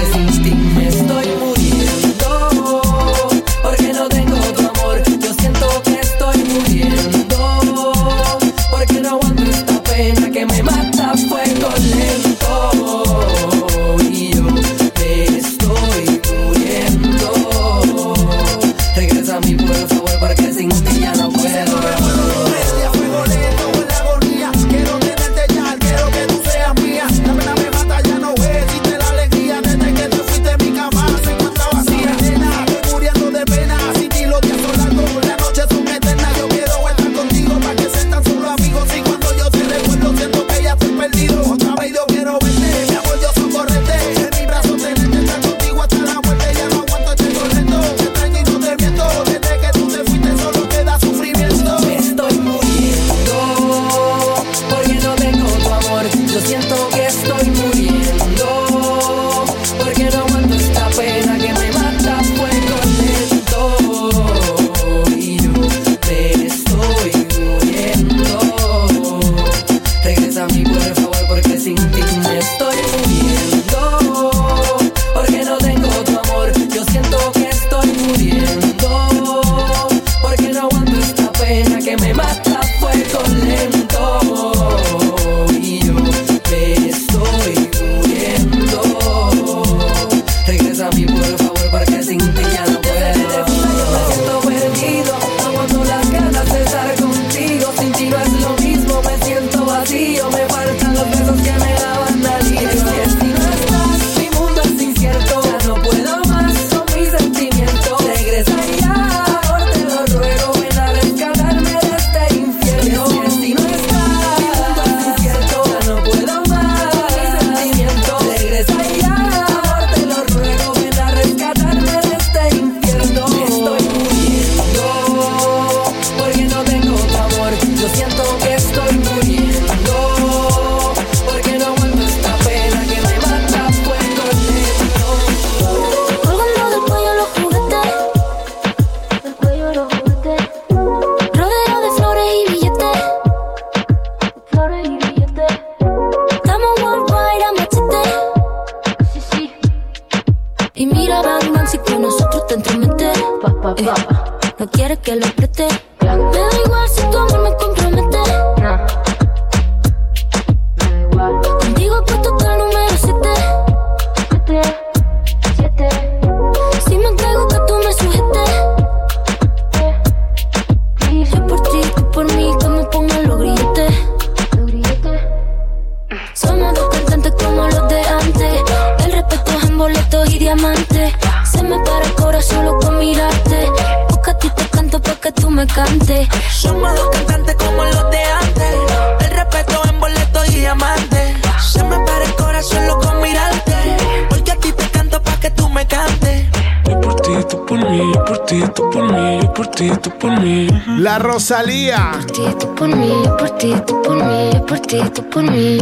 mí, yo por ti, tú por mí, yo por ti, tú por mí. La Rosalía. Tú por mí, yo por ti, tú por mí, yo por ti, tú por mí.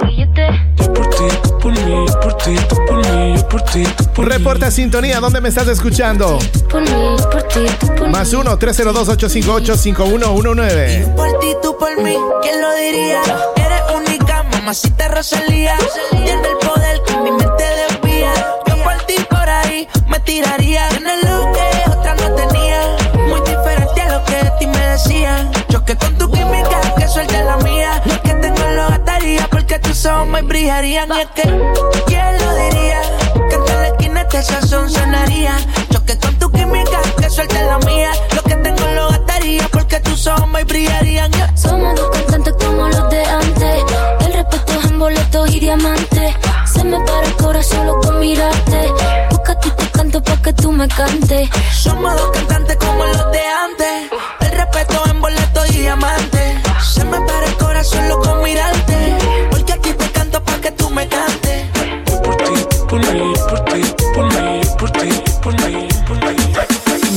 Grilletes. Yo por ti, tú por mí, yo por ti, tú por mí, yo por ti, tú por mí. Reporta sintonía, ¿dónde me estás escuchando? Por mí, por ti, tú por mí. Más 1-302-858-5119. Por ti, tú por mí, ¿quién lo diría? Eres única, mamacita Rosalía. Tienes el poder que tiraría. Tiene lo que otra no tenía. Muy diferente a lo que de ti me decían. Choque con tu química, que suelte la mía. Lo que tengo lo gastaría porque tus ojos me brillarían. Y es que, ¿quién lo diría? Que en la esquina este sazón sonaría. Choque con tu química, que suelte la mía. Lo que tengo lo gastaría porque tus ojos me brillarían. Yeah. Somos dos cantantes como los de antes. El respeto es en boletos y diamantes. Se me para el corazón loco mirarte. Busca tu que tú me cantes. Somos dos cantantes como los de antes. El respeto en boleto y diamante. Se me para el corazón solo con mirarte. Porque aquí te canto pa' que tú me cantes. Por ti, por mí, por ti, por mí, por ti, por mí, por mí.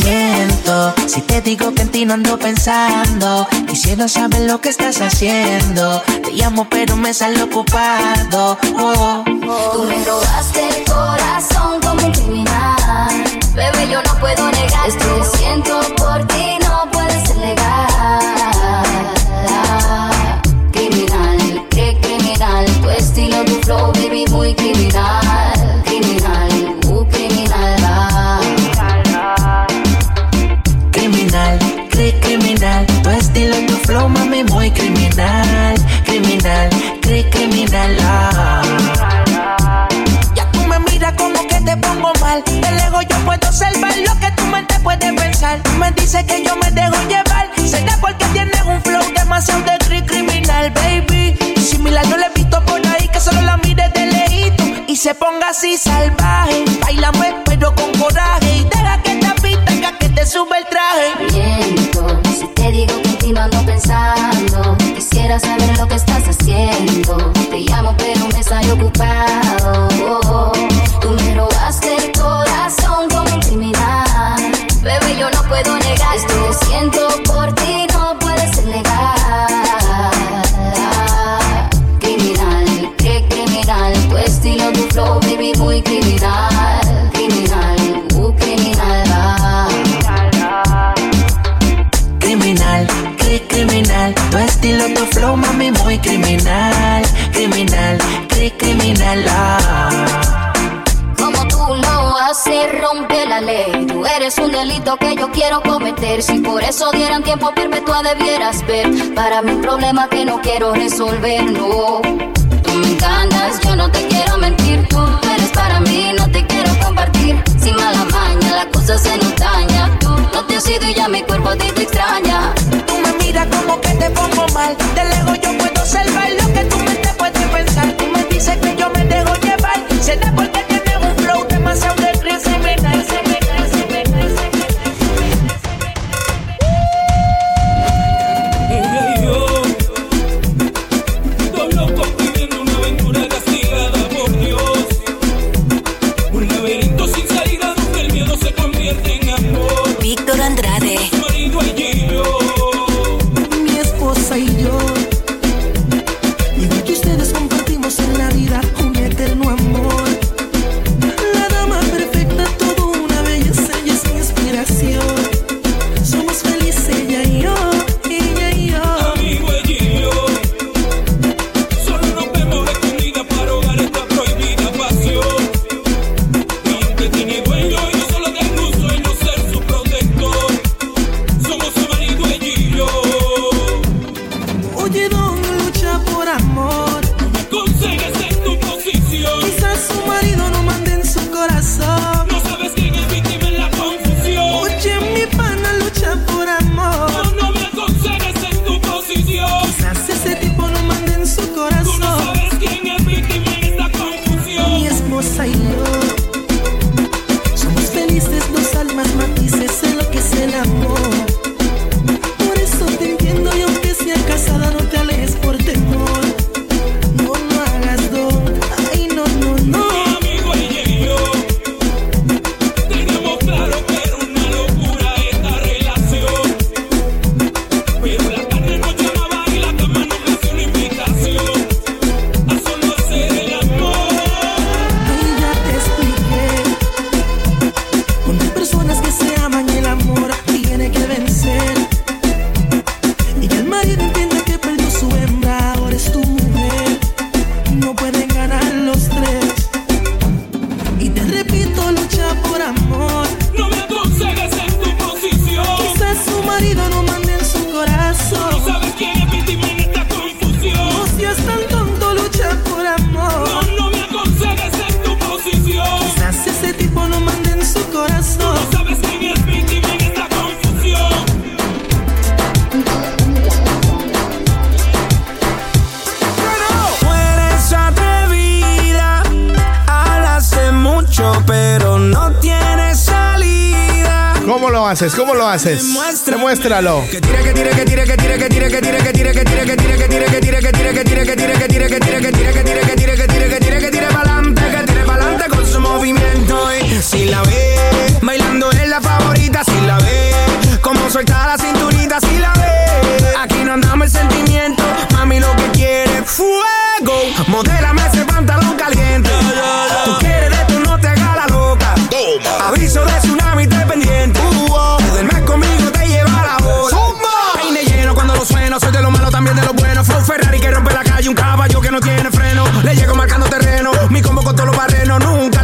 Miento, si te digo que en ti no ando pensando. Quisiera saber lo que estás haciendo. Te llamo, pero me sale ocupado. Oh. Tú me robaste el corazón como un. Bebé, yo no puedo negar esto que siento por ti, observar lo que tu mente puede pensar. Me dices que yo me dejo llevar. Será porque tienes un flow demasiado de cri criminal, baby. Similar no le he visto por ahí que solo la mire de lejito y se ponga así salvaje. Bailame pero con coraje y deja que te pita que te sube el traje. Miento, si te digo que pensando. Quisiera saber lo que estás haciendo. Te llamo, pero me sale ocupado. Por ti, no puede ser legal. Criminal, qué criminal. Tu estilo, tu flow, baby, muy criminal. Criminal, uh, criminal. va. Criminal, cri criminal. Tu estilo, tu flow, mami, muy criminal. Criminal, cri criminal. ah. Eres un delito que yo quiero cometer. Si por eso dieran tiempo perpetua, debieras ver. Para mi problema que no quiero resolver, no. Tú me encantas, yo no te quiero mentir. Tú eres para mí, no te quiero compartir. Sin mala maña, la cosa se nos daña. Tú no te has ido y ya mi cuerpo ti te extraña. Tú me miras como que te pongo mal. De lejos yo haces. Demuéstralo. freno, le llego marcando terreno. Mi combo con todos los barrenos, nunca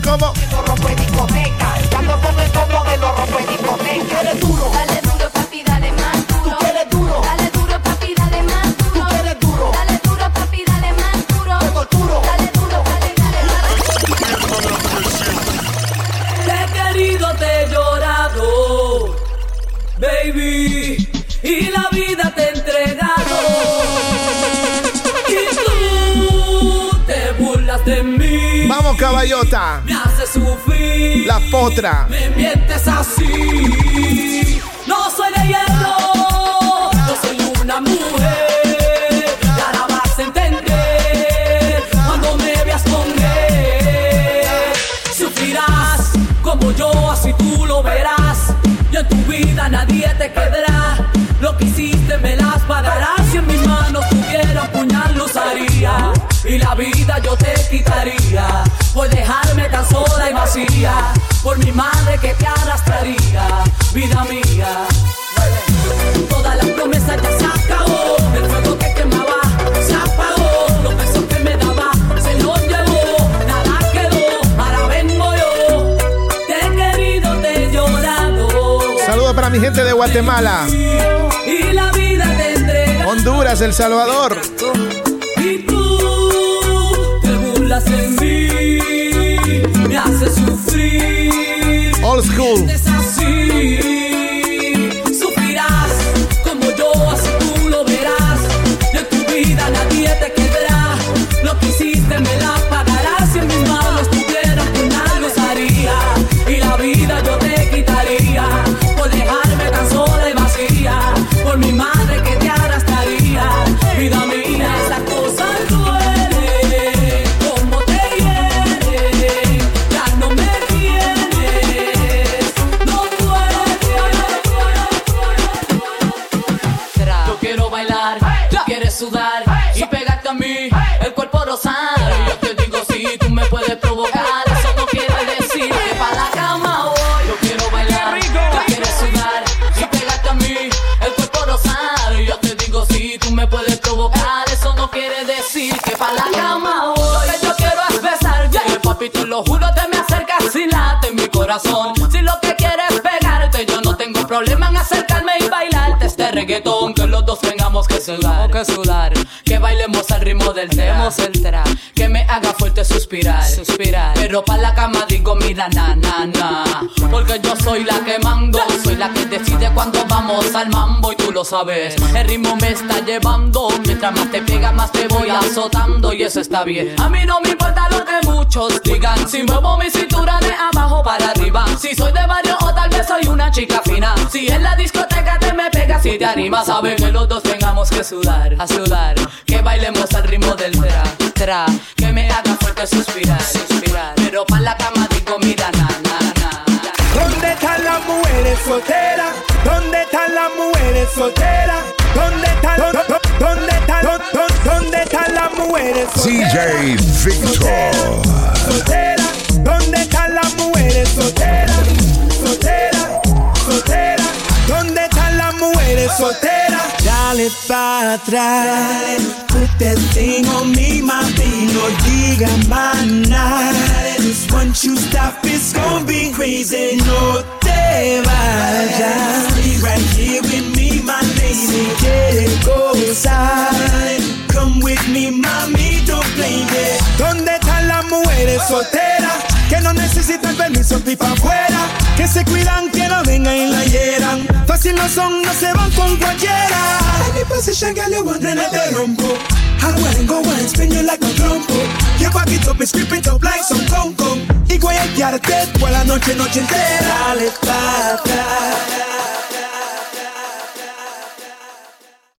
como. El zorro fue discoteca. Ando con el combo del zorro fue discoteca. Eres tú Me hace sufrir. La potra. Me mientes así. No soy de hierro. No soy una mujer. Ya la vas a entender. Cuando me veas esconder. Sufrirás como yo, así tú lo verás. Y en tu vida nadie te quedará. Lo que hiciste me las pagarás. Si en mis manos tuviera un puñal, los haría. Y la vida yo te quitaría por dejarme tan sola y vacía, por mi madre que te arrastraría, vida mía. Todas las promesas ya se acabó, el fuego que quemaba se apagó, los besos que me daba se los llevó, nada quedó, ahora vengo yo, te he querido, te he llorado. Saludos para mi gente de Guatemala. Y la vida te entrega. Honduras, El Salvador. Alles cool. Corazón. Si lo que quieres es pegarte, yo no tengo problema en acercarme y bailarte este reggaetón. Que los dos tengamos que sudar, que sudar. Que bailemos al ritmo del trap. Que me haga suspirar, suspirar. Pero pa' la cama digo, mira, na, na, na. Porque yo soy la que mando, soy la que decide cuando vamos al mambo y tú lo sabes. El ritmo me está llevando, mientras más te pega, más te voy azotando y eso está bien. A mí no me importa lo que muchos digan, si muevo mi cintura de abajo para arriba. Si soy de barrio o tal vez soy una chica fina. Si en la discoteca te me pegas y te animas, sabes que los dos tengamos que sudar, a sudar. Que bailemos al ritmo del tra, tra. Que me haga fuerte suspirar, suspirar. Pero pa' la cama digo, mira, na, na, na. ¿Dónde están las mujeres solteras? ¿Dónde están las mujeres solteras? ¿Dónde están, dó- dó- dónde están, dó- dónde están las mujeres DJ Victor. solteras? ¿Dónde están las mujeres solteras? Solteras, solteras. ¿Dónde están las mujeres solteras? Dale para atrás. Put that thing on me, mami. No diga nada. Just once you stop, it's gonna be crazy. No te vayas. Stay right here with me, my lady. Quiere gozar. Come with me, mami, don't blame it. ¿Dónde están las mujeres solteras? No necesitan permiso ni pa' afuera. Que se cuidan, que no vengan y la hieran. Fácil no son, no se van con cualquiera. Any position, girl, you wondering if they rumbo. I wanna go and spin you like a trompo. Your back it up and strip it up like some conco. Y guayarte por la noche, noche entera. Dale pa' atrás.